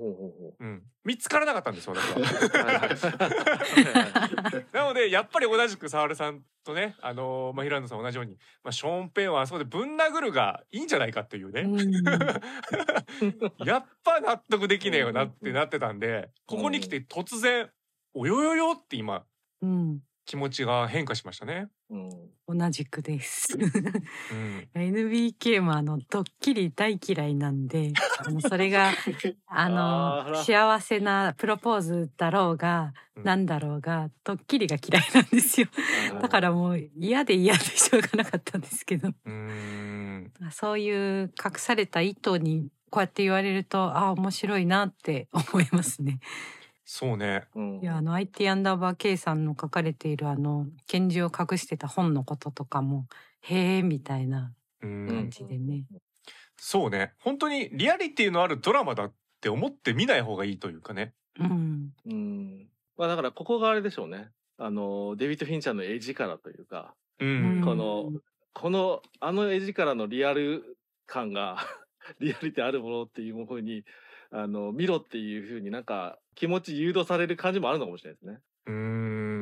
うん、見つからなかったんです私は。*laughs* *laughs* なのでやっぱり同じく沙織さんとね、あのーまあ、平野さん同じように、まあ、ショーン・ペンはあそこでぶん殴るがいいんじゃないかっていうね、うん。*laughs* やっぱ納得できねえよなってなってたんでここに来て突然「およよよ」って今うん気持ちが変化しましたね。うん同じくです。うん、*laughs* NBK もあのドッキリ大嫌いなんで、あのそれが *laughs* あの幸せなプロポーズだろうが、うんなんだろうがドッキリが嫌いなんですよ。だからもう嫌で嫌でしょうがなかったんですけど、うーんそういう隠された意図にこうやって言われると、ああ面白いなって思いますね。そうね。うんいやあの IT アンダーバー K さんの書かれているあの拳銃を隠してた本のこととかもへえみたいな感ん、じでね。そうね。本当にリアリティのあるドラマだって思って見ない方がいいというかね。うん。うんまあだからここがあれでしょうねあのデビッド・フィンチャーの絵力というかううんん、このこのあの絵力のリアル感が *laughs* リアリティあるものっていうふうにあの見ろっていうふうになんか気持ち誘導される感じもあるのかもしれないですね。うー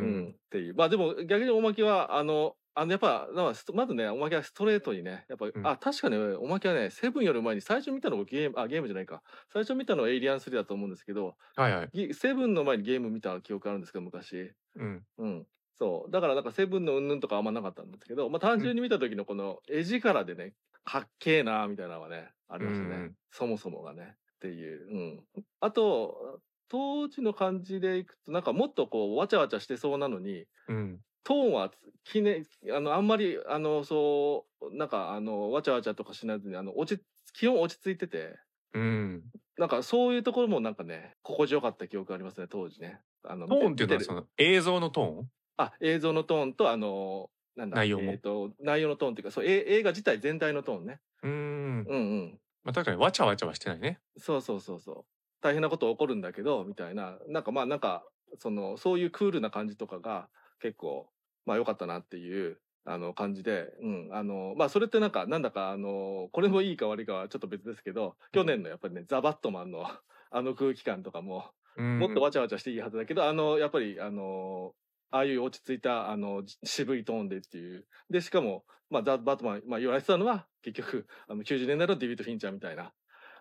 うんん、っていうまあでも逆におまけはあのあのやっぱなんかストまずねおまけはストレートにねやっぱ、んあ確かにおまけはねセブンより前に最初見たのがゲームあゲームじゃないか最初見たのはエイリアン3だと思うんですけどはいはい。ゲセブンの前にゲーム見た記憶あるんですけど昔。うんうん。そう。だからなんかセブンのうんぬんとかあんまなかったんですけど、まあ単純に見た時のこの絵力でね、かっけえなみたいなのがね、ありましたね。うんそもそもがね。っていう。うん。あと、当時の感じでいくと、なんかもっとこう、わちゃわちゃしてそうなのに、うんトーンはきね、あの、あんまり、あの、そう、なんか、あの、わちゃわちゃとかしないずに、あの、落ち、基本落ち着いてて、うん。なんかそういうところもなんかね、心地よかった記憶ありますね、当時ね。あのトーンっていうのはその映像のトーン？あ、映像のトーンと、あの、なんだ、内容もえっ、と、内容のトーンっていうか、そう、え映画自体全体のトーンね。うーん。うんうん。まあ確かにわちゃわちゃはしてないね。そうそうそうそう。大変なこと起こるんだけど、みたいな。なんかまあ、なんか、その、そういうクールな感じとかが結構、まあ良かったなっていう、あの、感じで、うん。あの、まあそれってなんか、なんだか、あの、これもいいか悪いかはちょっと別ですけど、去年のやっぱりね、ザ・バットマンの *laughs* あの空気感とかも、うんもっとわちゃわちゃしていいはずだけど、あの、やっぱり、あの、ああいう落ち着いた、あの、じ渋いトーンでっていう。で、しかも、まあ、ザ・バットマン、まあ、言われてたのは、結局、あの、90年代のデビッド・フィンチャーみたいな、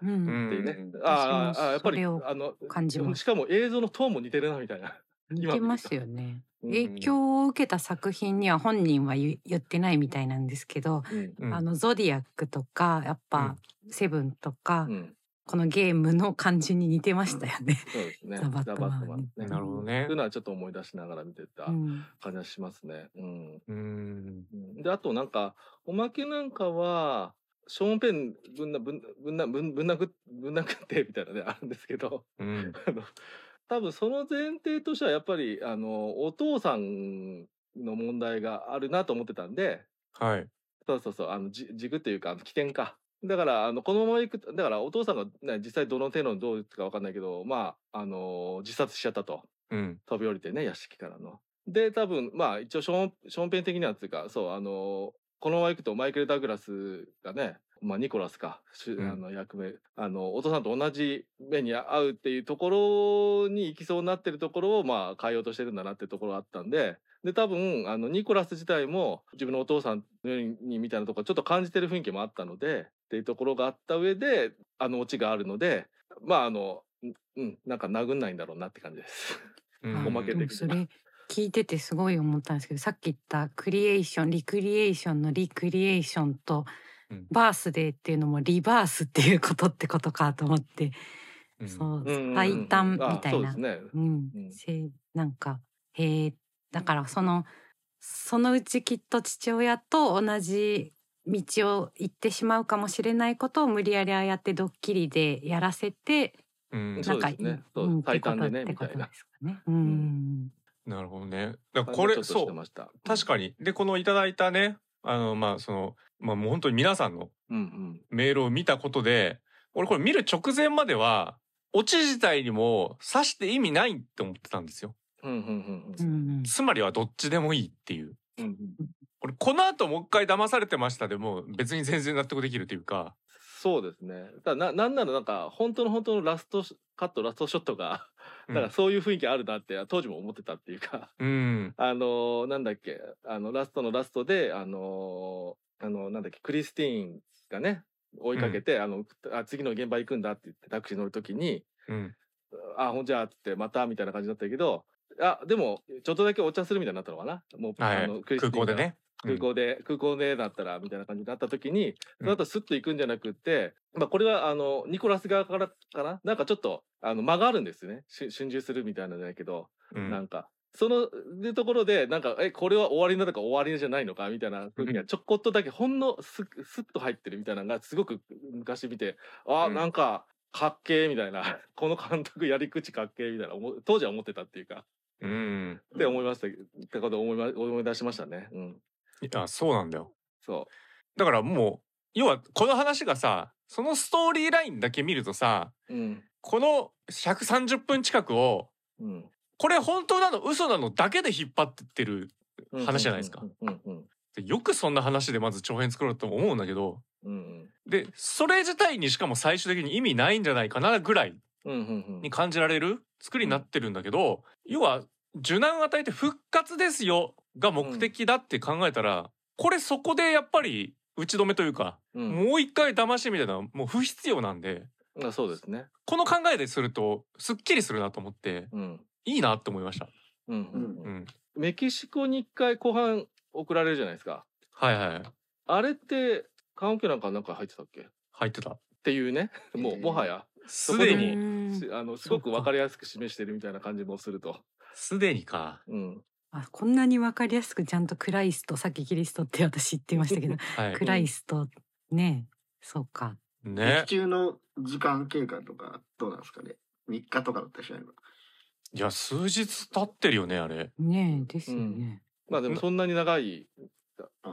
っていうね。うんああやっぱり、あの、感じしかも映像のトーンも似てるな、みたいな。*laughs* 似てますよね。うん影響を受けた作品には本人は言言ってないみたいなんですけど、うん。うんあのゾディアックとかやっぱ、セブンとか、うん。このゲームの感じに似てましたよね。そうですね。ザバットマンねね。なるほどねそういうのはちょっと思い出しながら見てたうん感じがしますね。うん。うんで、あとなんか、おまけなんかは、ショーンペンぶんな、ぶんぶんな、ぶんぶん殴っぶん殴ってみたいなね、あるんですけど、うん。あの、多分その前提としてはやっぱり、あの、お父さんの問題があるなと思ってたんで、はい。そうそうそう、あの、じ軸っていうか、起点か。だから、あの、このまま行くと、だからお父さんが、ね、実際どの程度のどうかわかんないけど、まあ、あの自殺しちゃったと。うん。飛び降りてね、屋敷からの。で、多分、まあ、一応ショーン、ショーンペン的にはっていうか、そう、あのこのまま行くとマイケル・ダグラスがね、まあ、ニコラスか、しうん。あの役目、あの、お父さんと同じ目に遭うっていうところに行きそうになってるところを、まあ、変えようとしてるんだなっていうところがあったんで、で、多分、あの、ニコラス自体も自分のお父さんのようにみたいなところちょっと感じてる雰囲気もあったので、っていうところがあった上で、あのオチがあるので、まあ、あの、うんうん、なんか殴んないんだろうなって感じです。うん。*laughs* おまけでもそれ聞いててすごい思ったんですけどさっき言ったクリエーションリクリエーションのリクリエーションとうん。バースデーっていうのもリバースっていうことってことかと思って、うん。そう最短みあたいな。そうですね。うん。なんかへえだからそのそのうちきっと父親と同じ道を行ってしまうかもしれないことを無理やりああやってドッキリでやらせてうん。なんかですね。そううん最短でねってことみたいな。ですかね。うんなるほどね。だからこれそうてました。確かに。でこのいただいたねあのまあそのまあもう本当に皆さんのうんうん。メールを見たことで俺これ見る直前まではオチ自体にも指して意味ないって思ってたんですよ。うんうんうんううんんつまりはどっちでもいいっていううん俺この後もう一回騙されてましたでも別に全然納得できるというかそうですね。だななんならなんか本当の本当のラストシカットラストショットが、*laughs* うん。だからそういう雰囲気あるなって当時も思ってたっていうか、うん。*laughs* あのーなんだっけあのラストのラストであのーあのなんだっけクリスティーンがね追いかけて、あのあ次の現場行くんだって言ってタクシー乗るときにうん。あほんじゃあってまたみたいな感じだったけどあでもちょっとだけお茶するみたいになったのかな？もう、はい。あの空港でね。空港で、空港でだったらみたいな感じになった時にその後スッと行くんじゃなくって、まあこれはあのニコラス側からかな？なんかちょっとあの間があるんですよね。し春秋するみたいなんじゃないけど、うん。なんか。そのでところでなんかえこれは終わりなのか終わりじゃないのか？みたいな風にはちょこっとだけほんのすスッと入ってるみたいなのがすごく昔見てあ、うん。なんかかっけーみたいな。*laughs* この監督やり口かっけーみたいな思当時は思ってたっていうかうん。って思いましたってことを思いま思い出しましたね。うん、いやそうなんだよ。そだからもう要はこの話がさそのストーリーラインだけ見るとさう。うん。この130分近くをうん。これ本当なの嘘なのだけで引っ張ってってる話じゃないですか。うんうんうんよくそんな話でまず長編作ろうと思うんだけどうん。でそれ自体にしかも最終的に意味ないんじゃないかなぐらいうんうんうん。に感じられる作りになってるんだけど、要は受難与えて復活ですよが目的だって考えたら、これそこでやっぱり打ち止めというか、うんもう一回騙しみたいなもう不必要なんであそうですね。この考えでするとすっきりするなと思ってうんいいなって思いました。うんうんメキシコに一回後半送られるじゃないですか。はいはいあれって棺桶なんかなんか入ってたっけ？っ入ってた。ていうね。もうもはやすでうにあのすごくわかりやすく示してるみたいな感じもすると。すでにか。うん。あこんなにわかりやすくちゃんとクライストさっきキリストって私言ってましたけど。*laughs* はい。クライストね。そうか。ね。劇。中の時間経過とかどうなんですかね？3日とかだったりしないの？いや数日経ってるよねあれ。ねですよね、まあでもそんなに長いうん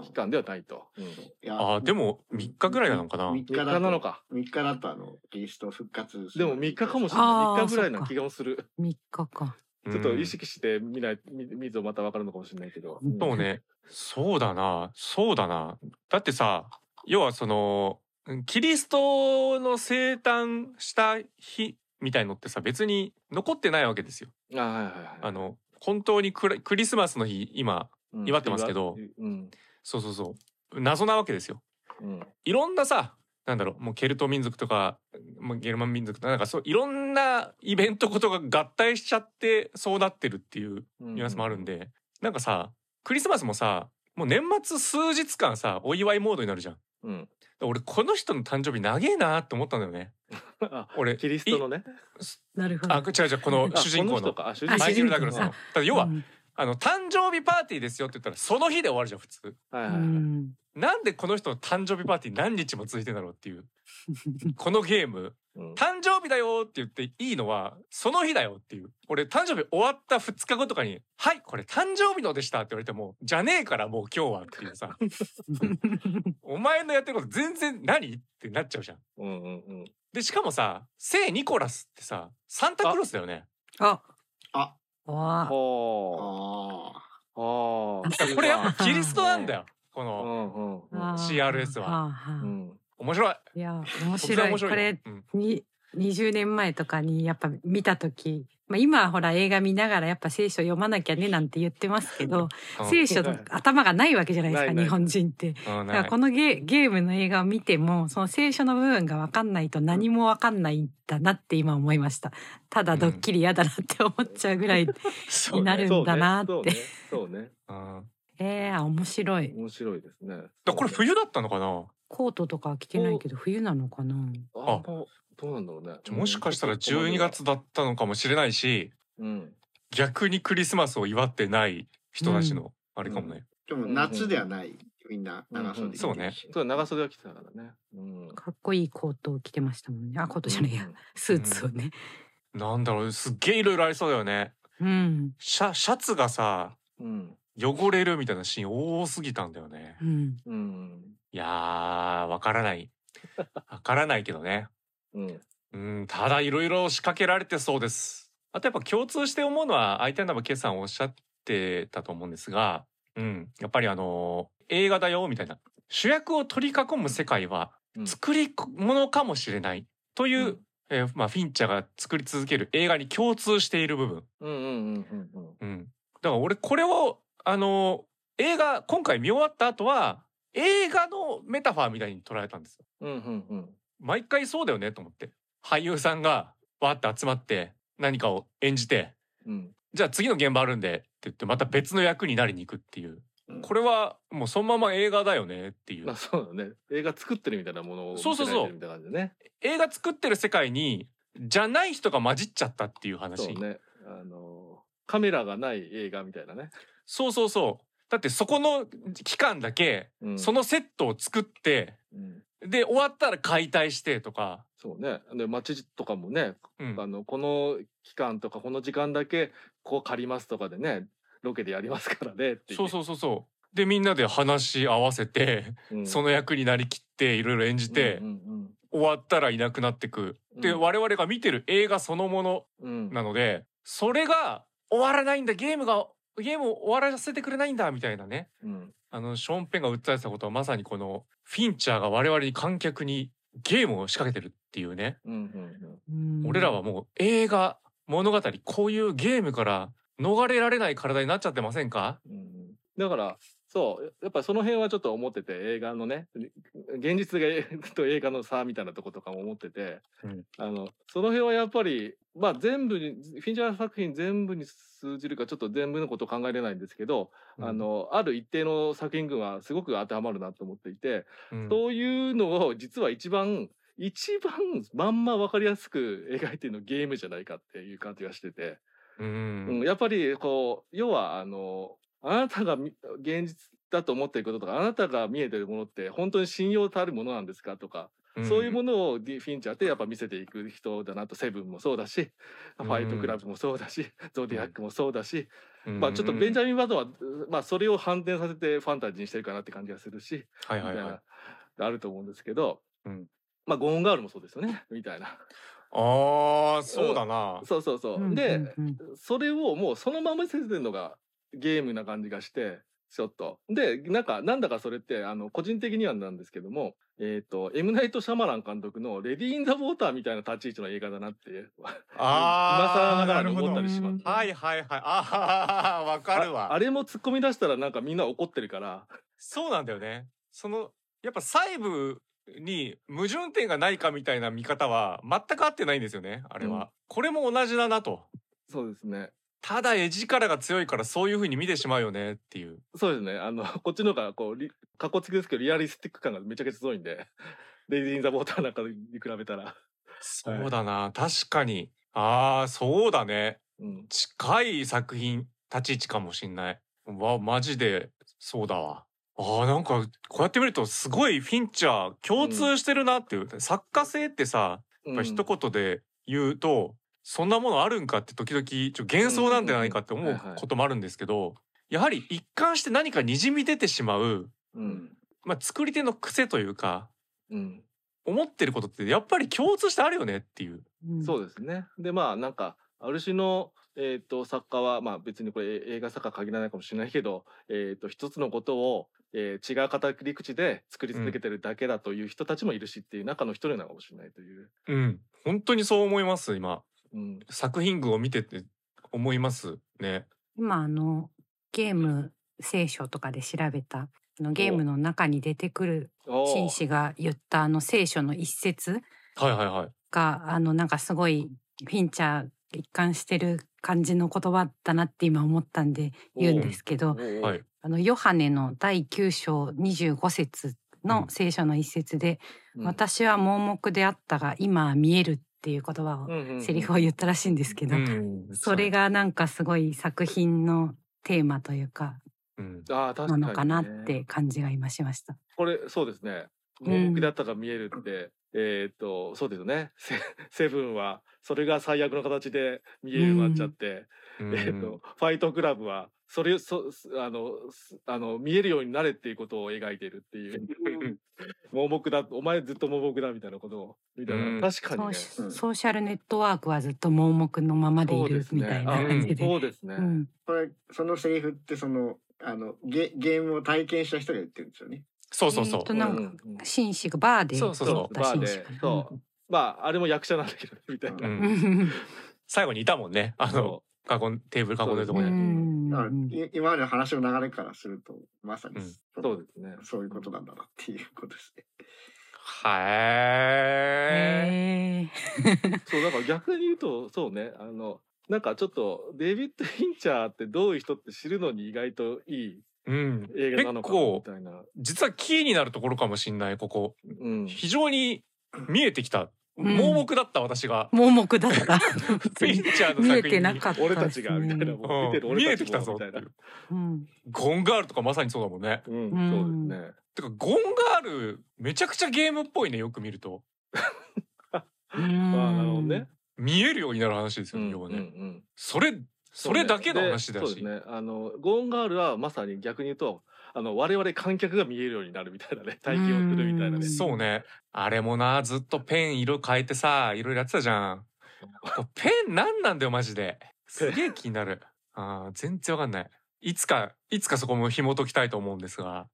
期間ではないと。うんいやあーでも3日ぐらいなのかな？3 3日なのか？3日だとあのキリスト復活でも3日かもしれあない。ー3日ぐらいな気がする。3日かちょっと意識して見ない見見るとまたわかるのかもしれないけど。うんそうね。そうだな。そうだな。だってさ、要はその、キリストの生誕した日みたいのってさ、別に残ってないわけですよ。あはいはいはい。あの、本当にクラクリスマスの日、今、うん。祝ってますけど。うん。そうそうそう、謎なわけですよ。うん。いろんなさ、なんだろう、もうケルト民族とか、もうゲルマン民族とか、なんかそう、いろんなイベントことが合体しちゃって、そうなってるっていううん。ニュアンスもあるんで、なんかさクリスマスもさもう年末数日間さお祝いモードになるじゃん。うん。俺この人の誕生日長えなって思ったんだよね。あ俺キリストのね。なるほど。あ違う違うこのあ主人公の。マイケル・ダグラスの。だ要は、うんあの誕生日パーティーですよって言ったらその日で終わるじゃん普通はいはいはい。うんなんでこの人の誕生日パーティー何日も続いてんだろうっていう *laughs* このゲームうん誕生日だよって言っていいのはその日だよっていう俺誕生日終わった2日後とかに「はいこれ誕生日のでした」って言われても「じゃねえからもう今日は」っていうさお前のやってること全然何ってなっちゃうじゃん。うんうんうん。でしかもさ聖ニコラスってさサンタクロースだよね。ああわあはああ。はあ。これやっぱキリストなんだよ *laughs* こうのんうんうん。あー CRS は。面白い。いや面白いこれうんに20年前とかにやっぱ見た時、まあ、今はほら映画見ながらやっぱ聖書読まなきゃねなんて言ってますけどうん。聖書の頭がないわけじゃないですか日本人って。うん。だからこのゲゲームの映画を見てもその聖書の部分が分かんないと何も分かんないんだなって今思いました。ただドッキリ嫌だなって思っちゃうぐらい、そうねになるんだなって。そうね。えー、面白い。面白いですね。だこれ冬だったのかな？コートとかは着てないけど冬なのかな。あどうなんだろうね。もしかしたら12月だったのかもしれないしうん。逆にクリスマスを祝ってない人たちのあれかもね。でも夏ではないみんな長袖着てるしそうねそう長袖は着てたからね。うん。かっこいいコートを着てましたもんねあコートじゃないや、スーツをねなんだろうすっげえいろいろありそうだよね。うんシャシャツがさうん。汚れるみたいなシーン多すぎたんだよね。うんうん。いやーわからない。わからないけどね。うん。うんただいろいろ仕掛けられてそうです。あとやっぱ共通して思うのは相手の決さんおっしゃってたと思うんですが、うん、やっぱりあの映画だよみたいな。主役を取り囲む世界はうん。作り物かもしれない。という、うん。えーまあ、フィンチャーが作り続ける映画に共通している部分、うんうんうんうんうん。うん、だから俺これをあの映画今回見終わった後は映画のメタファーみたいに捉えたんですよ。うんうんうん毎回そうだよねと思って。俳優さんがわーって集まって何かを演じてうん。じゃあ次の現場あるんでって言ってまた別の役になりに行くっていう。これはもうそのまま映画だよねっていう。まあそうだね。映画作ってるみたいなものをそうそうそう。見せられてるみたいな感じでね。映画作ってる世界にじゃない人が混じっちゃったっていう話。そうね。あのカメラがない映画みたいなね、そうそうそう。だってそこの期間だけうん、そのセットを作ってうんで終わったら解体してとか、そうね。で街とかもねうん。あのこの期間とかこの時間だけこう借りますとかでねロケでやりますからねってそうそうそうそう。でみんなで話し合わせて、うん、その役になりきっていろいろ演じて、うんうん終わったらいなくなってく。で、うん。我々が見てる映画そのものうんうん。なので、それが終わらないんだ、ゲームが、ゲームを終わらせてくれないんだ、みたいなね。うんあの、ショーン・ペンが訴えてたことはまさにこの、フィンチャーが我々に観客にゲームを仕掛けてるっていうね。うんうんうん俺らはもう映画、物語、こういうゲームから逃れられない体になっちゃってませんか？うんうんだからそうやっぱその辺はちょっと思ってて映画のね現実がと映画の差みたいなとことかも思ってて、うんあのその辺はやっぱりまあ全部にフィンチャー作品全部に通じるかちょっと全部のこと考えれないんですけど、あ、のある一定の作品群はすごく当てはまるなと思っていて、うんそういうのを実は一番一番まんま分かりやすく描いてるのゲームじゃないかっていう感じがしてて。ううんん。やっぱりこう要はあのあなたがみ現実だと思っていることとかあなたが見えてるものって本当に信用たるものなんですかとか、そういうものをディフィンチャーってやっぱ見せていく人だなとセブンもそうだし、うんファイトクラブもそうだしゾディアックもそうだし、うんまあちょっとベンジャミン・バトンは、まあ、それを反転させてファンタジーにしてるかなって感じがするし、はいはいはいみたいな。あると思うんですけど、うんまあゴーンガールもそうですよねみたいな。ああ、*laughs* そうだな。そうそうそう。うんで、それをもうそのまま見せてるのがゲームな感じがしてちょっとでなんかなんだかそれってあの個人的にはなんですけどもえっ、とエムナイト・シャマラン監督の「レディー・イン・ザ・ウォーター」みたいな立ち位置の映画だなって *laughs* 今更ながらに思ったりします。はいはいはい。ああ、わかるわ。ああれも突っ込み出したらなんかみんな怒ってるからそうなんだよね。そのやっぱ細部に矛盾点がないかみたいな見方は全く合ってないんですよね。あれは。うんこれも同じだなと。そうですねただ絵力が強いからそういう風に見てしまうよねっていう。そうですねあの *laughs* こっちの方がこうリかっこつきですけどリアリスティック感がめちゃくちゃ強いんで「*laughs* レディー・イン・ザ・ウォーター」なんかに比べたら。そうだな。確かに。ああ、そうだね。うん近い作品立ち位置かもしんない。わ、マジでそうだわ。ああ、なんかこうやって見るとすごいフィンチャー共通してるなっていう。作家性ってさ、やっぱ一言で言うと、そんなものあるんかって時々ちょ幻想なんじゃないかって思うこともあるんですけど、やはり一貫して何か滲み出てしまう、うんまあ、作り手の癖というか、うん思ってることってやっぱり共通してあるよねっていう。うんそうですね。でまあなんかある種の、えー、と作家はまあ別にこれえ映画作家限らないかもしれないけど、えー、と一つのことを、えー違う語り口で作り続けてるだけだという人たちもいるしっていう中の一人なのかもしれないという。うん。本当にそう思います、今。うん作品群を見てて思いますね。今あのゲーム聖書とかで調べたあのゲームの中に出てくる紳士が言ったあの聖書の一節はいはいはい。があのなんかすごいフィンチャー一貫してる感じの言葉だなって今思ったんで言うんですけど。あのヨハネの第9章25節のうん聖書の一節で、うん。私は盲目であったが今は見えるっていう言葉を、うんうんうん。セリフを言ったらしいんですけど、うん。それ、がなんかすごい作品のテーマというかなのかなって感じが今しました。これそうですね。うん盲目だったが見えるって、えっ、とそうですよね。セ *laughs* セブンはそれが最悪の形で見えるようになっちゃって、うん。えっ、とファイトクラブはそれそすあのすあの見えるようになれっていうことを描いてるっていう。*laughs* 盲目だお前ずっと盲目だみたいなことをみたいな、うん。確かにね。ソーうん。ソーシャルネットワークはずっと盲目のままでいるみたいなあ感じで。そうですね、うん。これそのセリフってそのあのゲゲームを体験した人が言ってるんですよね。そうそうそう。えーとなんか紳士がバーでそうそうそう。バーで。そう。まああれも役者なんだけどねみたいな、最後にいたもんね。あの囲んテーブル囲んでるとこう。ねん。だからい今までの話の流れからするとまさにうん。そうですね。そういうことなんだなっていうことですね。はいへそうだから逆に言うとそうね。あのなんかちょっとデビッド・フィンチャーってどういう人って知るのに意外といいうん。映画なのかな結構みたいな、実はキーになるところかもしんないここ。うん、非常に見えてきた。うん。盲目だった私が。ー盲目だった。*laughs* フィンチャーの見え作品に。てなかった。俺たちがみたいな。見てるうん。見俺たちえてきたぞもみたいな。う。ん。ゴンガールとかまさにそうだもんね。そうですね。てかゴンガールめちゃくちゃゲームっぽいねよく見ると。*laughs* まあなるほどね。見えるようになる話ですよね、うん要はね、うんうん。それそれだけの話だし、そうですね。あのゴーンガールはまさに逆に言うとあの我々観客が見えるようになるみたいなね体験をするみたいなね。うん。そうね。あれもなずっとペン色変えてさいろいろやってたじゃん。ペン何なんだよマジで。すげえ気になる。あー全然わかんない。いつかいつかそこも紐解きたいと思うんですが。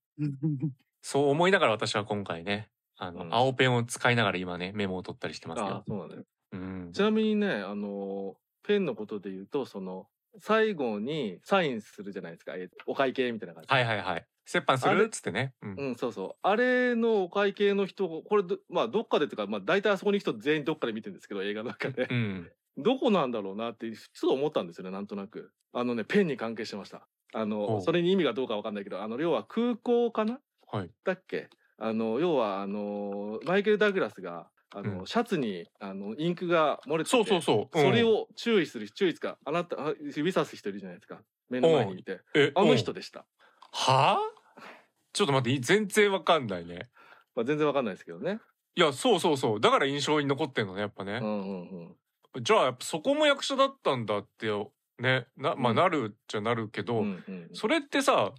そう思いながら私は今回ねあの、うん。青ペンを使いながら今ねメモを取ったりしてますあよ。そうなんだよ。うん、ちなみにねあのペンのことで言うとその最後にサインするじゃないですかえお会計みたいな感じはいはいはい。折半するっつってね。うんうん、そうそう。あれのお会計の人、これど、まあ、どっかでっていうか、まあ、大体あそこに人全員どっかで見てるんですけど、映画の中で。うん。*laughs* どこなんだろうなって、ちょっと思ったんですよね、なんとなく。あのね、ペンに関係してました。あおの、うそれに意味がどうかわかんないけど、あの、要は空港かな？はい。だっけ？あの、要は、あの、マイケル・ダグラスが、あの、うんシャツに、あの、インクが漏れててそうそうそう。それうん。を注意する、注意つか、あなた、あ指さす人いるじゃないですか。目の前にいて。えあの人うんでした。はあ？ちょっと待って、全然わかんないね。まあ、全然わかんないですけどね。いや、そうそうそう。だから印象に残ってんのね、やっぱね。うんうんうん。じゃあ、そこも役者だったんだってよ。ね。な、まあ、うんなるっちゃなるけど、うんうんそれってさ、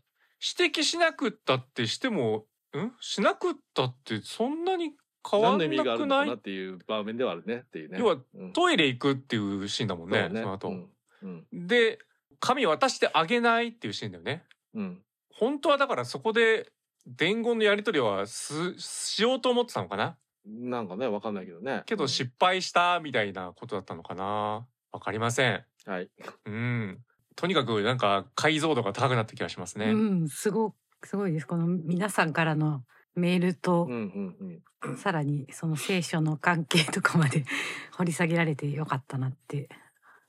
指摘しなくったってしても、ん？しなくったってそんなに変わん何の意味があなくないるのかなっていう場面ではあるねっていうね。要はうんトイレ行くっていうシーンだもんね、そうその後。うんうんで、紙渡してあげないっていうシーンだよね。うん本当はだからそこで伝言のやり取りはすしようと思ってたのかな？なんかねわかんないけどね。けど失敗したみたいなことだったのかな？わかりませんはい。うん。とにかくなんか解像度が高くなった気がしますね。うん、すごすごいです。この皆さんからのメールとうんうんうん。さらにその聖書の関係とかまで *laughs* 掘り下げられてよかったなって。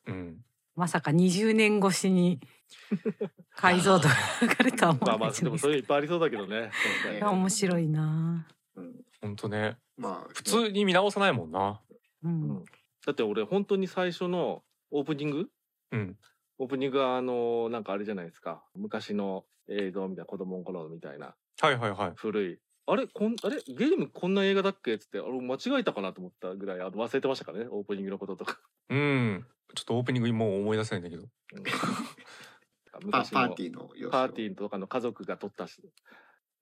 うん。まさか20年越しに解像度が上がるとは思まあまあわないじゃないで *laughs* もそういっぱいありそうだけどね。面白いな。うんほんとね。まあ普通に見直さないもんな。ううんん。だって俺本当に最初のオープニング？うん。オープニングはあのなんかあれじゃないですか。昔の映像みたいな子供の頃みたいなはいはいはい。古い。あれこんあれ？ゲームこんな映画だっけ？っつってあれ間違えたかなと思ったぐらいあの忘れてましたからね？オープニングのこととか。うん。ちょっとオープニングもう思い出せないんだけど。うんパパーティーのパーティーとかの家族が撮ったし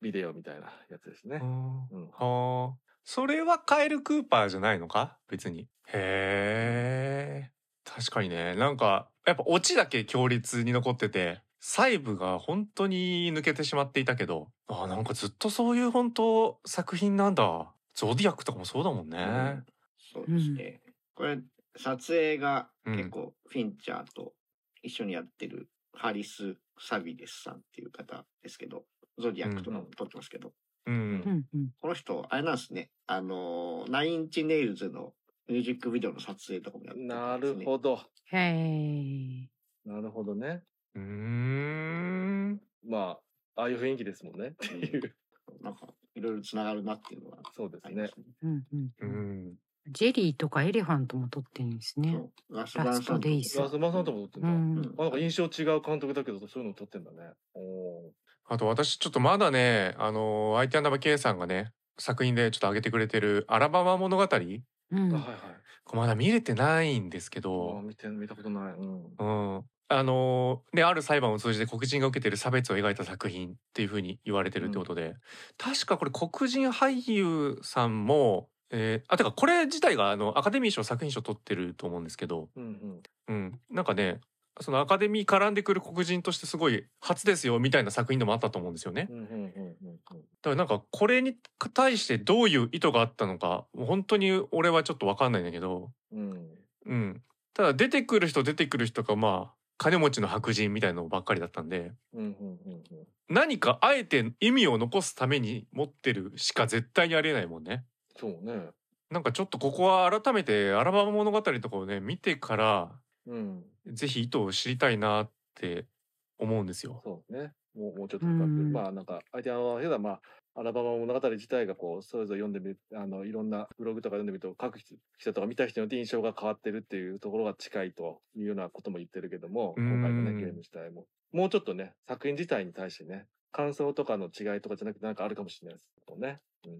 ビデオみたいなやつですね。うんはあ。それはカエル・クーパーじゃないのか？別に。へえ。確かにね。なんか、やっぱオチだけ強烈に残ってて、細部が本当に抜けてしまっていたけど、あなんかずっとそういう本当作品なんだ。ゾディアックとかもそうだもんね。うんそうですね。これ撮影がうん結構フィンチャーと一緒にやってるハリス・サビデスさんっていう方ですけど、ゾディアックとかも撮ってますけど、うん。うんうんこの人あれなんですね。あのナインチネイルズのミュージックビデオの撮影とかもやってるんですなね。るほど。へえ。なるほどね。うーん。まあ、ああいう雰囲気ですもんね。っていう。なんかいろいろつながるなっていうのはそうですね。うんうんう。ジェリーとかエレファントも撮ってるんですね。そうラスラストバンさんとデイスラスマさんとも撮ってんだ。うん。あなんか印象違う監督だけど、そういうの撮ってんだね。おあと私ちょっとまだね、あの、IT アンダーバー K さんがね、作品でちょっと挙げてくれてる「アラバマ物語」うんあはいはい。これまだ見れてないんですけあど、見て見たことない。うん。うん、あのねある裁判を通じて黒人が受けている差別を描いた作品っていうふうに言われてるってことで、確かこれ黒人俳優さんも、えーあてかこれ自体があのアカデミー賞作品賞取ってると思うんですけど、うんうん、なんかねそのアカデミー絡んでくる黒人としてすごい初ですよみたいな作品でもあったと思うんですよね。うん。うんうんうんうんだからなんかこれに対してどういう意図があったのか本当に俺はちょっと分かんないんだけど、うん。うん。うん、ただ出てくる人出てくる人がまあ金持ちの白人みたいなのばっかりだったんでうんうんうん何かあえて意味を残すために持ってるしか絶対にありえないもんね。そうね。なんかちょっとここは改めて「アラバマ物語」とかをね見てからうん。ぜひ意図を知りたいなって思うんですよ。そうね。もうもうちょっとうんまあなんか相手はけどまあアラバマ物語自体がこうそれぞれ読んでみるあのいろんなブログとか読んでみると書く人とか見た人によって印象が変わってるっていうところが近いというようなことも言ってるけどもうん今回のねゲーム自体ももうちょっとね作品自体に対してね感想とかの違いとかじゃなくてなんかあるかもしれないですもんね。うん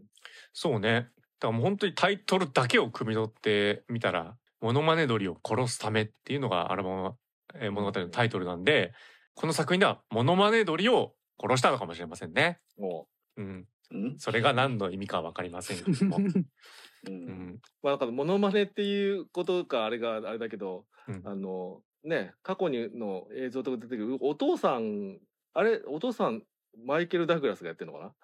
そうね。だからもう本当にタイトルだけを汲み取ってみたら「モノマネ鳥を殺すため」っていうのがアラバマ、えー物語のタイトルなんでこの作品ではモノマネ鳥を殺したのかもしれませんね。もうん、うん？それが何の意味かわかりませんけども。*laughs* ううん。まあなんかモノマネっていうことかあれがあれだけどうん。あのね過去にの映像とか出てくるお父さんあれお父さんマイケル・ダグラスがやってるのか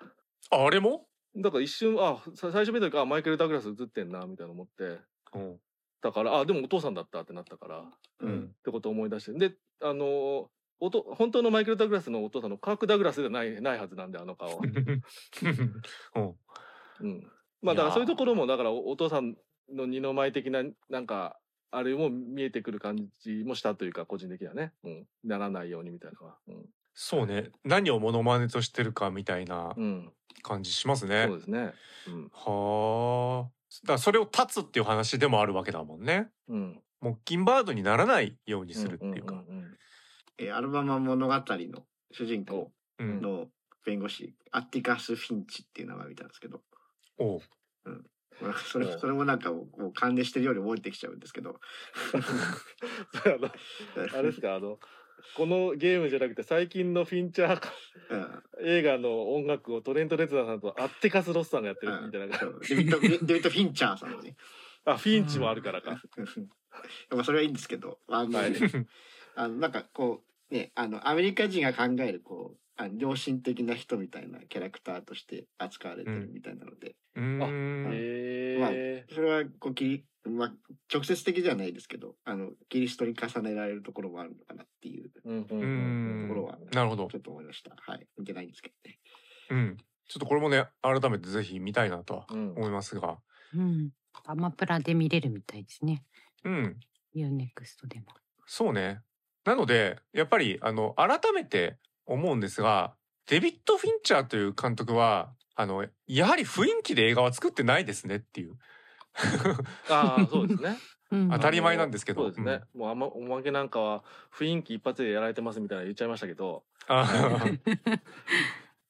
な？あれも、だから一瞬あさ最初見た時あマイケル・ダグラス映ってんなみたいな思って。うん。だからあでもお父さんだったってなったからっうん。てことを思い出して。であのおと本当のマイケル・ダグラスのお父さんのカーク・ダグラスではないないはずなんであの顔、*laughs* うん。うん、まあだからそういうところもだからおお父さんの二の舞的ななんかあれも見えてくる感じもしたというか個人的にはね、うん、ならないようにみたいなのは、そうね。何をモノマネとしてるかみたいなうん。うん、感じしますね。そうですね、うん。はあ。だからそれを断つっていう話でもあるわけだもんね。うん、モッキンバードにならないようにするっていうか。んんんえーアルバマ物語の主人公うん。の弁護士、アッティカス・フィンチっていう名前を見たんですけど、おう。なん。かそれそれもなんかもう関連してるように覚えてきちゃうんですけど、*laughs* あれですか？あのこのゲームじゃなくて最近のフィンチャーうん。映画の音楽をトレント・レズナーさんとアッティカス・ロスさんがやってるみたいな、そう。デビッド・ *laughs* デビッド・フィンチャーさんのね。あフィンチもあるからか、まあそれはいいんですけど、あの、はい。あのなんかこうね、あのアメリカ人が考えるこうあの良心的な人みたいなキャラクターとして扱われてるみたいなので、うーん。へえそれはこうキリまあ直接的じゃないですけど、あのキリストに重ねられるところもあるのかなっていううんうんううんうんんところはなるほどちょ。っと思いました。はい、見てないんですけどね。うん。ちょっとこれもね改めてぜひ見たいなとはうん思いますが。うん。アマプラで見れるみたいですね。うん。ユーネクストでも。そうね。なのでやっぱりあの改めて思うんですがデビッド・フィンチャーという監督はあのやはり雰囲気で映画は作ってないですねっていう。ああそうですね。*laughs* うん。当たり前なんですけど。そうですね、もうあんまおまけなんかは雰囲気一発でやられてますみたいな言っちゃいましたけど。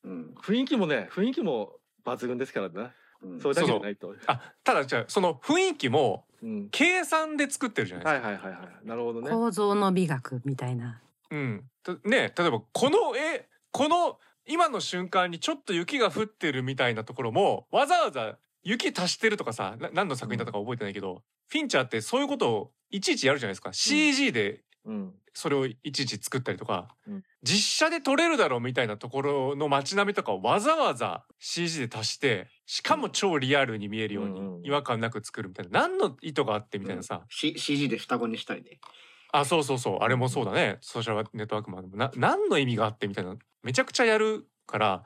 うん。雰囲気もね雰囲気も抜群ですからね。うん。それだけじゃないと。あただじゃあその雰囲気もうん計算で作ってるじゃないですか。はいはいはいはい。なるほどね。構造の美学みたいな。うん、たね例えばこの絵この今の瞬間にちょっと雪が降ってるみたいなところもわざわざ雪足してるとかさな何の作品だったか覚えてないけど、フィンチャーってそういうことをいちいちやるじゃないですか。CG でうん。それをいちいち作ったりとか、うん。実写で撮れるだろうみたいなところの街並みとかをわざわざ CG で足してしかも超リアルに見えるよううんうんうん。に違和感なく作るみたいな。何の意図があってみたいなさ、C、CG で双子にしたりね。あそうそうそう。あれもそうだね。ソーシャルネットワークマンでも。な何の意味があってみたいな。めちゃくちゃやるから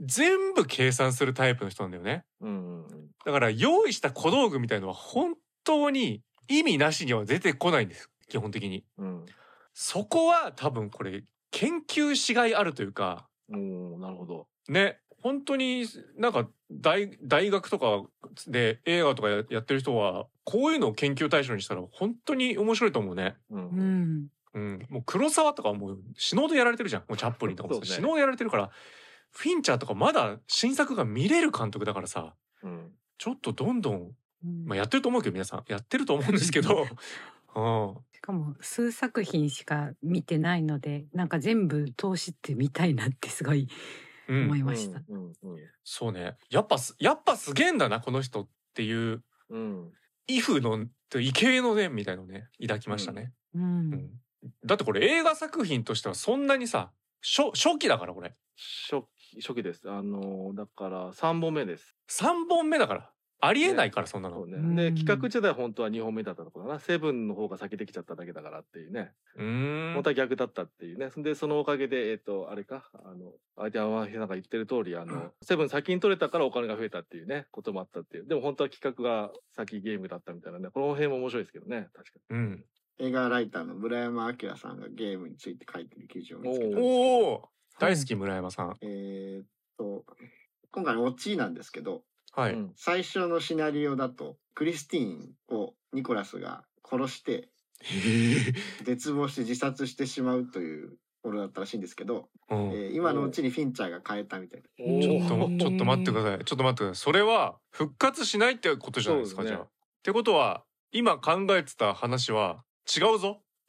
全部計算するタイプの人なんだよね。うんうんうん。だから用意した小道具みたいのは本当に意味なしには出てこないんです基本的に。うん。そこは多分これ研究しがいあるというかうんなるほど。ね本当になんか大大学とかで映画とかややってる人はこういうのを研究対象にしたら本当に面白いと思うね。うん。ううん。ん。うん、もう黒沢とかはもう死のうでやられてるじゃん。もうチャップリンとかもね。死のうでやられてるからフィンチャーとかまだ新作が見れる監督だからさうん。ちょっとどんどん。まあ、やってると思うけど皆さん。やってると思うんですけど、*laughs* うん、しかも数作品しか見てないのでなんか全部通してみたいなってすごいうん、思いました。うんうんそうね。やっぱすやっぱすげえんだなこの人っていううん。威風の異形の念みたいのね抱きましたね、うん。うん。だってこれ映画作品としてはそんなにさ初初期だからこれ。初期初期です。あのだから三本目です。3本目だからありえないからそんなの、ね。うん。で企画自体は本当は2本目だったところだな。セブンの方が先できちゃっただけだからっていうね。うーん。本当は逆だったっていうね。でそのおかげでえっ、とあれか？あの相手はなんか言ってる通りあの、セブン先に取れたからお金が増えたっていうねこともあったっていう。でも本当は企画が先ゲームだったみたいなね。この辺も面白いですけどね。確かうん。映画ライターの村山明さんがゲームについて書いてる記事を見つけたんですけど。おお大好き村山さん。えーっと今回のオチなんですけどはい、うん。最初のシナリオだとクリスティーンをニコラスが殺してへえ。絶望して自殺してしまうというものだったらしいんですけど、うん。えー今のうちにフィンチャーが変えたみたいな。ちょっとうんちょっと待ってください。ちょっと待ってください。それは復活しないってことじゃないですかねじゃあ。ってことは今考えてた話は違うぞ。*laughs*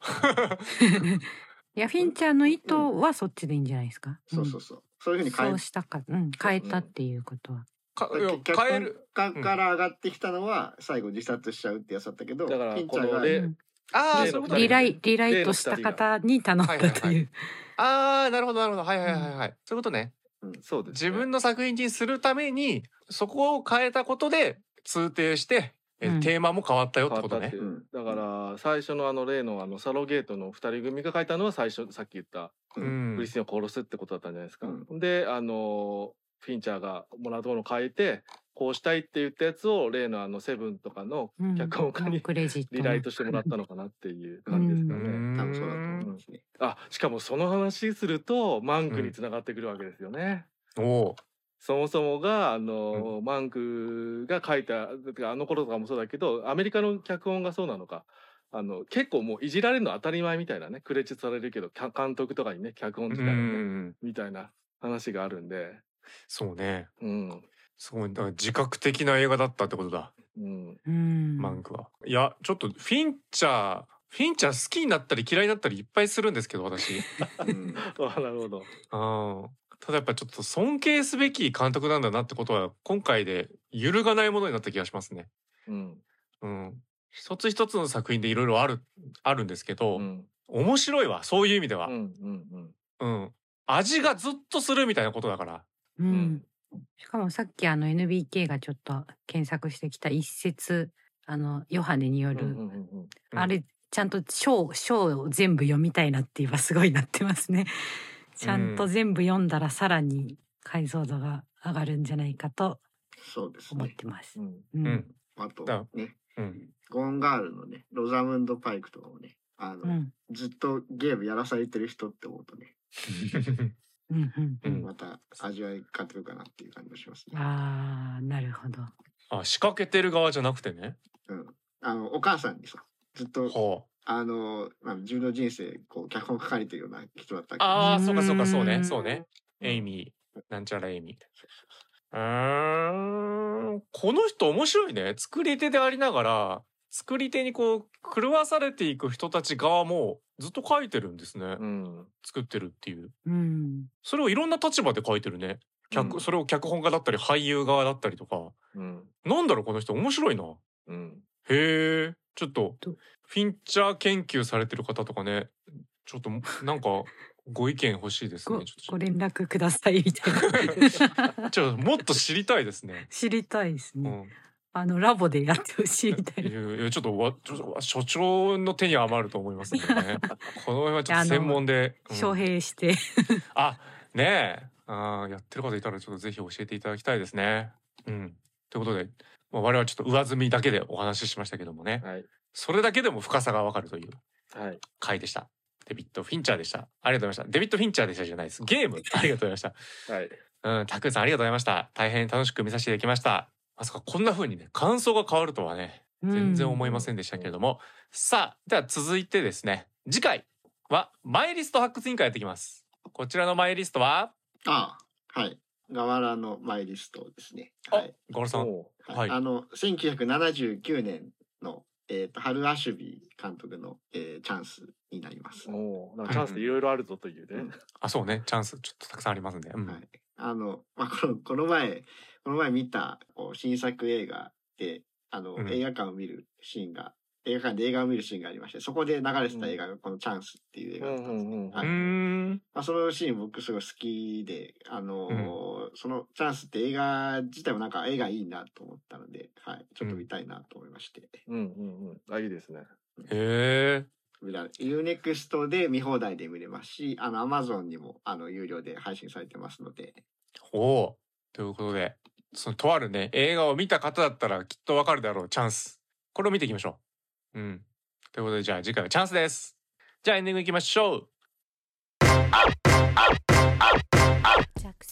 いやフィンチャーの意図はそっちでいいんじゃないですか？そうそうそう。そういうふうに変えそうしたか、うん、変えたっていうことは。かいや脚変える。本家から上がってきたのは最後自殺しちゃうってやつ。だったけど、だからフィンチャーが。この例うん。ああそういうことね。リライリライトした方に頼んだという。ああなるほどなるほど。はいはいはいはい。そういうことね。そうです、ね、自分の作品にするためにそこを変えたことで通底して、えうん。テーマも変わったよってことね。変わったって。いう。だから最初のあの例のあのサロゲートの二人組が書いたのは最初さっき言ったうクリスティンを殺すってことだったんじゃないですか。うであのフィンチャーがもらったものを変えてこうしたいって言ったやつを例のあのセブンとかのうん。脚本家にクレジットの。リライトしてもらったのかなっていう感じですかね。うん。多分そうだと思いますね。あしかもその話するとマンクにつながってくるわけですよね。おおそもそもがあの、マンクが書いたあの頃とかもそうだけどアメリカの脚本がそうなのか。あの結構もういじられるの当たり前みたいなね。クレジットされるけどか監督とかにね脚本う自体をねん。みたいな話があるんで、そうねうんすごいだから自覚的な映画だったってことだ、うん、うん。マンクは。いやちょっとフィンチャーフィンチャー好きになったり嫌いになったりいっぱいするんですけど私。うんあなるほど。あーただやっぱちょっと尊敬すべき監督なんだなってことは今回で揺るがないものになった気がしますね。うんうん、一つ一つの作品でいろいろあるあるんですけど、うん面白いわそういう意味では、うんうんうんうん味がずっとするみたいなことだから。ううん。ん。しかもさっきあの NBK がちょっと検索してきた一節あのヨハネによる、うんうんうんうんうん。あれちゃんと章章を全部読みたいなって言えばすごいなってますね。ちゃんと全部読んだらさらに解像度が上がるんじゃないかとそうですね。思ってます。うん。うん。うん。あとだね、うん、ゴーンガールのね、ロザムンド・パイクとかもね、あの、うん。ずっとゲームやらされてる人って思うとね、*laughs* うんうんううんんまた味わい変わってくるかなっていう感じもしますね。あーなるほど。あ仕掛けてる側じゃなくてね。うん。あの、お母さんにさ、ずっと、はあの、まあ、自分の人生、こう、脚本書かれてるような人だったけ？どあ、あーそうかそうかそううんねそうね。エイミーなんちゃらエイミー。うーんこの人面白いね作り手でありながら作り手にこう狂わされていく人たち側もずっと書いてるんですね、うん。作ってるっていう。うん。それをいろんな立場で書いてるね。脚、うん。それを脚本家だったり俳優側だったりとか。うん。なんだろうこの人面白いな。うん。へえちょっととフィンチャー研究されてる方とかね。ちょっとなんかご意見欲しいですごねちょっと。ご連絡くださいみたいな。*laughs* ちょっともっと知りたいですね。知りたいですね。うん、あのラボでやってほしいみたいいな。やいやちょっとわちょっと所長の手に余ると思いますんでね。*laughs* この辺はちょっと専門で。うん招聘して。あねえあーやってる方いたらちょっとぜひ教えていただきたいですね。うん、ということで、まあ、我々はちょっと上積みだけでお話ししましたけどもねはいそれだけでも深さがわかるというはい回でした。デビッド・フィンチャーでした。ありがとうございました。デビッド・フィンチャーでしたじゃないです。ゲームありがとうございました。はいうん、たくさんありがとうございました。大変楽しく見させていただきました。まさかこんな風にね、感想が変わるとはね、全然思いませんでしたけれども。さあ、では続いてですね、次回はマイリスト発掘委員会やっていきます。こちらのマイリストは、あはい。河原のマイリストですね。あはい。ゴールさんおうはいあの、1979年の、えっ、と、ハル・アシュビー監督の、えーチャンスになります。はおうなんかチャンスでいろいろあるぞというね。あそうねチャンスちょっとたくさんありますんで、うんい。あの、まあ、この、この前、この前見た、こう、新作映画で、あの、うん。映画館を見るシーンが、映画館で映画を見るシーンがありまして、そこで流れてた映画がこのチャンスっていう映画だったんですね。うんうんうんうーはい。んまあ、そのシーン僕すごい好きで、あのーそのチャンスって映画自体もなんか映画いいなと思ったので、はい、ちょっと見たいなと思いまして。うんうんうん。あ、いいですね。へえ。見られ UNEXT で見放題で見れますし、あの、Amazon にも、あの、有料で配信されてますので、おおということでそのとあるね映画を見た方だったらきっとわかるだろうチャンス。これを見ていきましょう。うん。ということでじゃあ次回はチャンスです。じゃあエンディングいきましょう。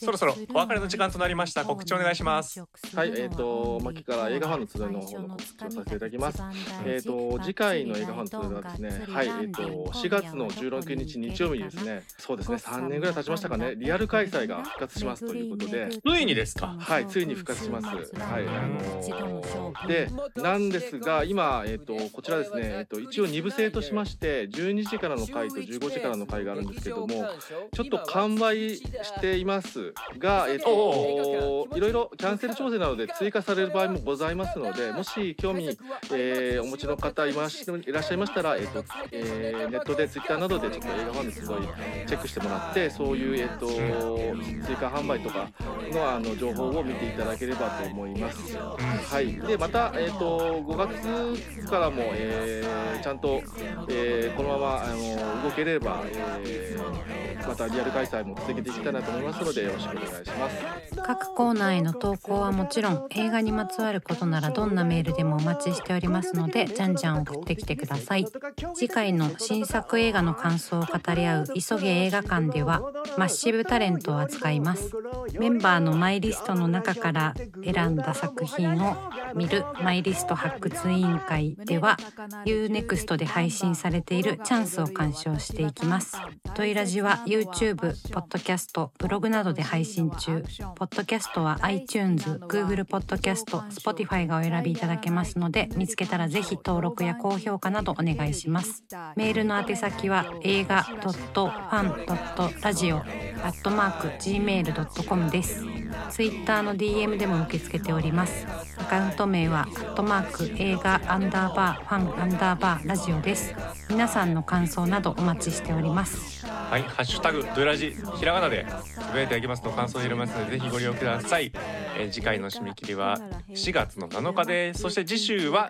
そろそろお別れの時間となりました。告知お願いします。はい、えっ、と、牧から映画ファンの集いの方の告知をさせていただきます。えっ、と、次回の映画ファンの集いはですね、はい、えっ、と、4月の16日日曜日にですね、そうですね、3年ぐらい経ちましたかね、リアル開催が復活しますということで、ついにですか？はい、ついに復活します。はい、あのーで、なんですが、今、えっ、と、こちらですね、えっ、と、一応二部制としまして、12時からの回と15時からの回があるんですけども、ちょっと完売していますが、えっ、と、いろいろキャンセル調整などで追加される場合もございますので、もし興味、えーお持ちの方いましいらっしゃいましたら、えっ、と、えーネットでツイッターなどでちょっと映画ファンですごいチェックしてもらって、そういう、えっ、と、追加販売とかのあの情報を見ていただければと思います。はい。で、また、えっ、と、5月からも、えーちゃんと、えーこのまま、あの、動ければ、えーまたリアル開催も続けていきたいなと思いますので、よろしくお願いします。各コーナーへの投稿はもちろん映画にまつわることならどんなメールでもお待ちしておりますのでじゃんじゃん送ってきてください。次回の新作映画の感想を語り合う急げ映画館ではマッシブタレントを扱います。メンバーのマイリストの中から選んだ作品を見るマイリスト発掘委員会では UNEXT で配信されているチャンスを鑑賞していきます。トイラジは YouTube、ポッドキャスト、ブログなどで配信中ポッドキャストは iTunes、Google ポッドキャスト、Spotify がお選びいただけますので見つけたらぜひ登録や高評価などお願いしますメールの宛先は映画 .fan.radio.gmail.com です。ツイッターの DM でも受け付けております。アカウント名は、アットマーク映画アンダーバーファンアンダーバーラジオです。皆さんの感想などお待ちしております。はい、ハッシュタグドゥラジひらがなでつぶやいていきますと感想を入れますのでぜひご利用ください、えー次回の締め切りは4月の7日ですそして次週は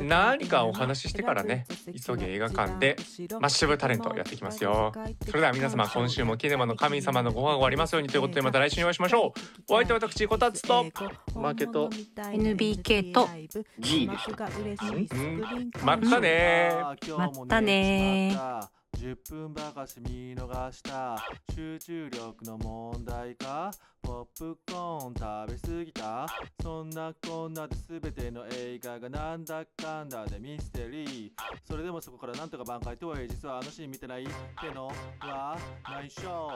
何かお話ししてからね急げ映画館でマッシブタレントやっていきますよ。それでは皆様今週もキネマの神様のご飯がありますようにということでまた来週にお会いしましょう。お相手は私こたつとマーケット。NBK と。G でした。うん。まったねー。まったね10分ばかし見逃した。集中力の問題か。ポップコーン食べ過ぎた。そんなこんなで全ての映画がなんだかんだでミステリー。それでもそこからなんとか挽回とはいえ実はあのシーン見てないってのは内緒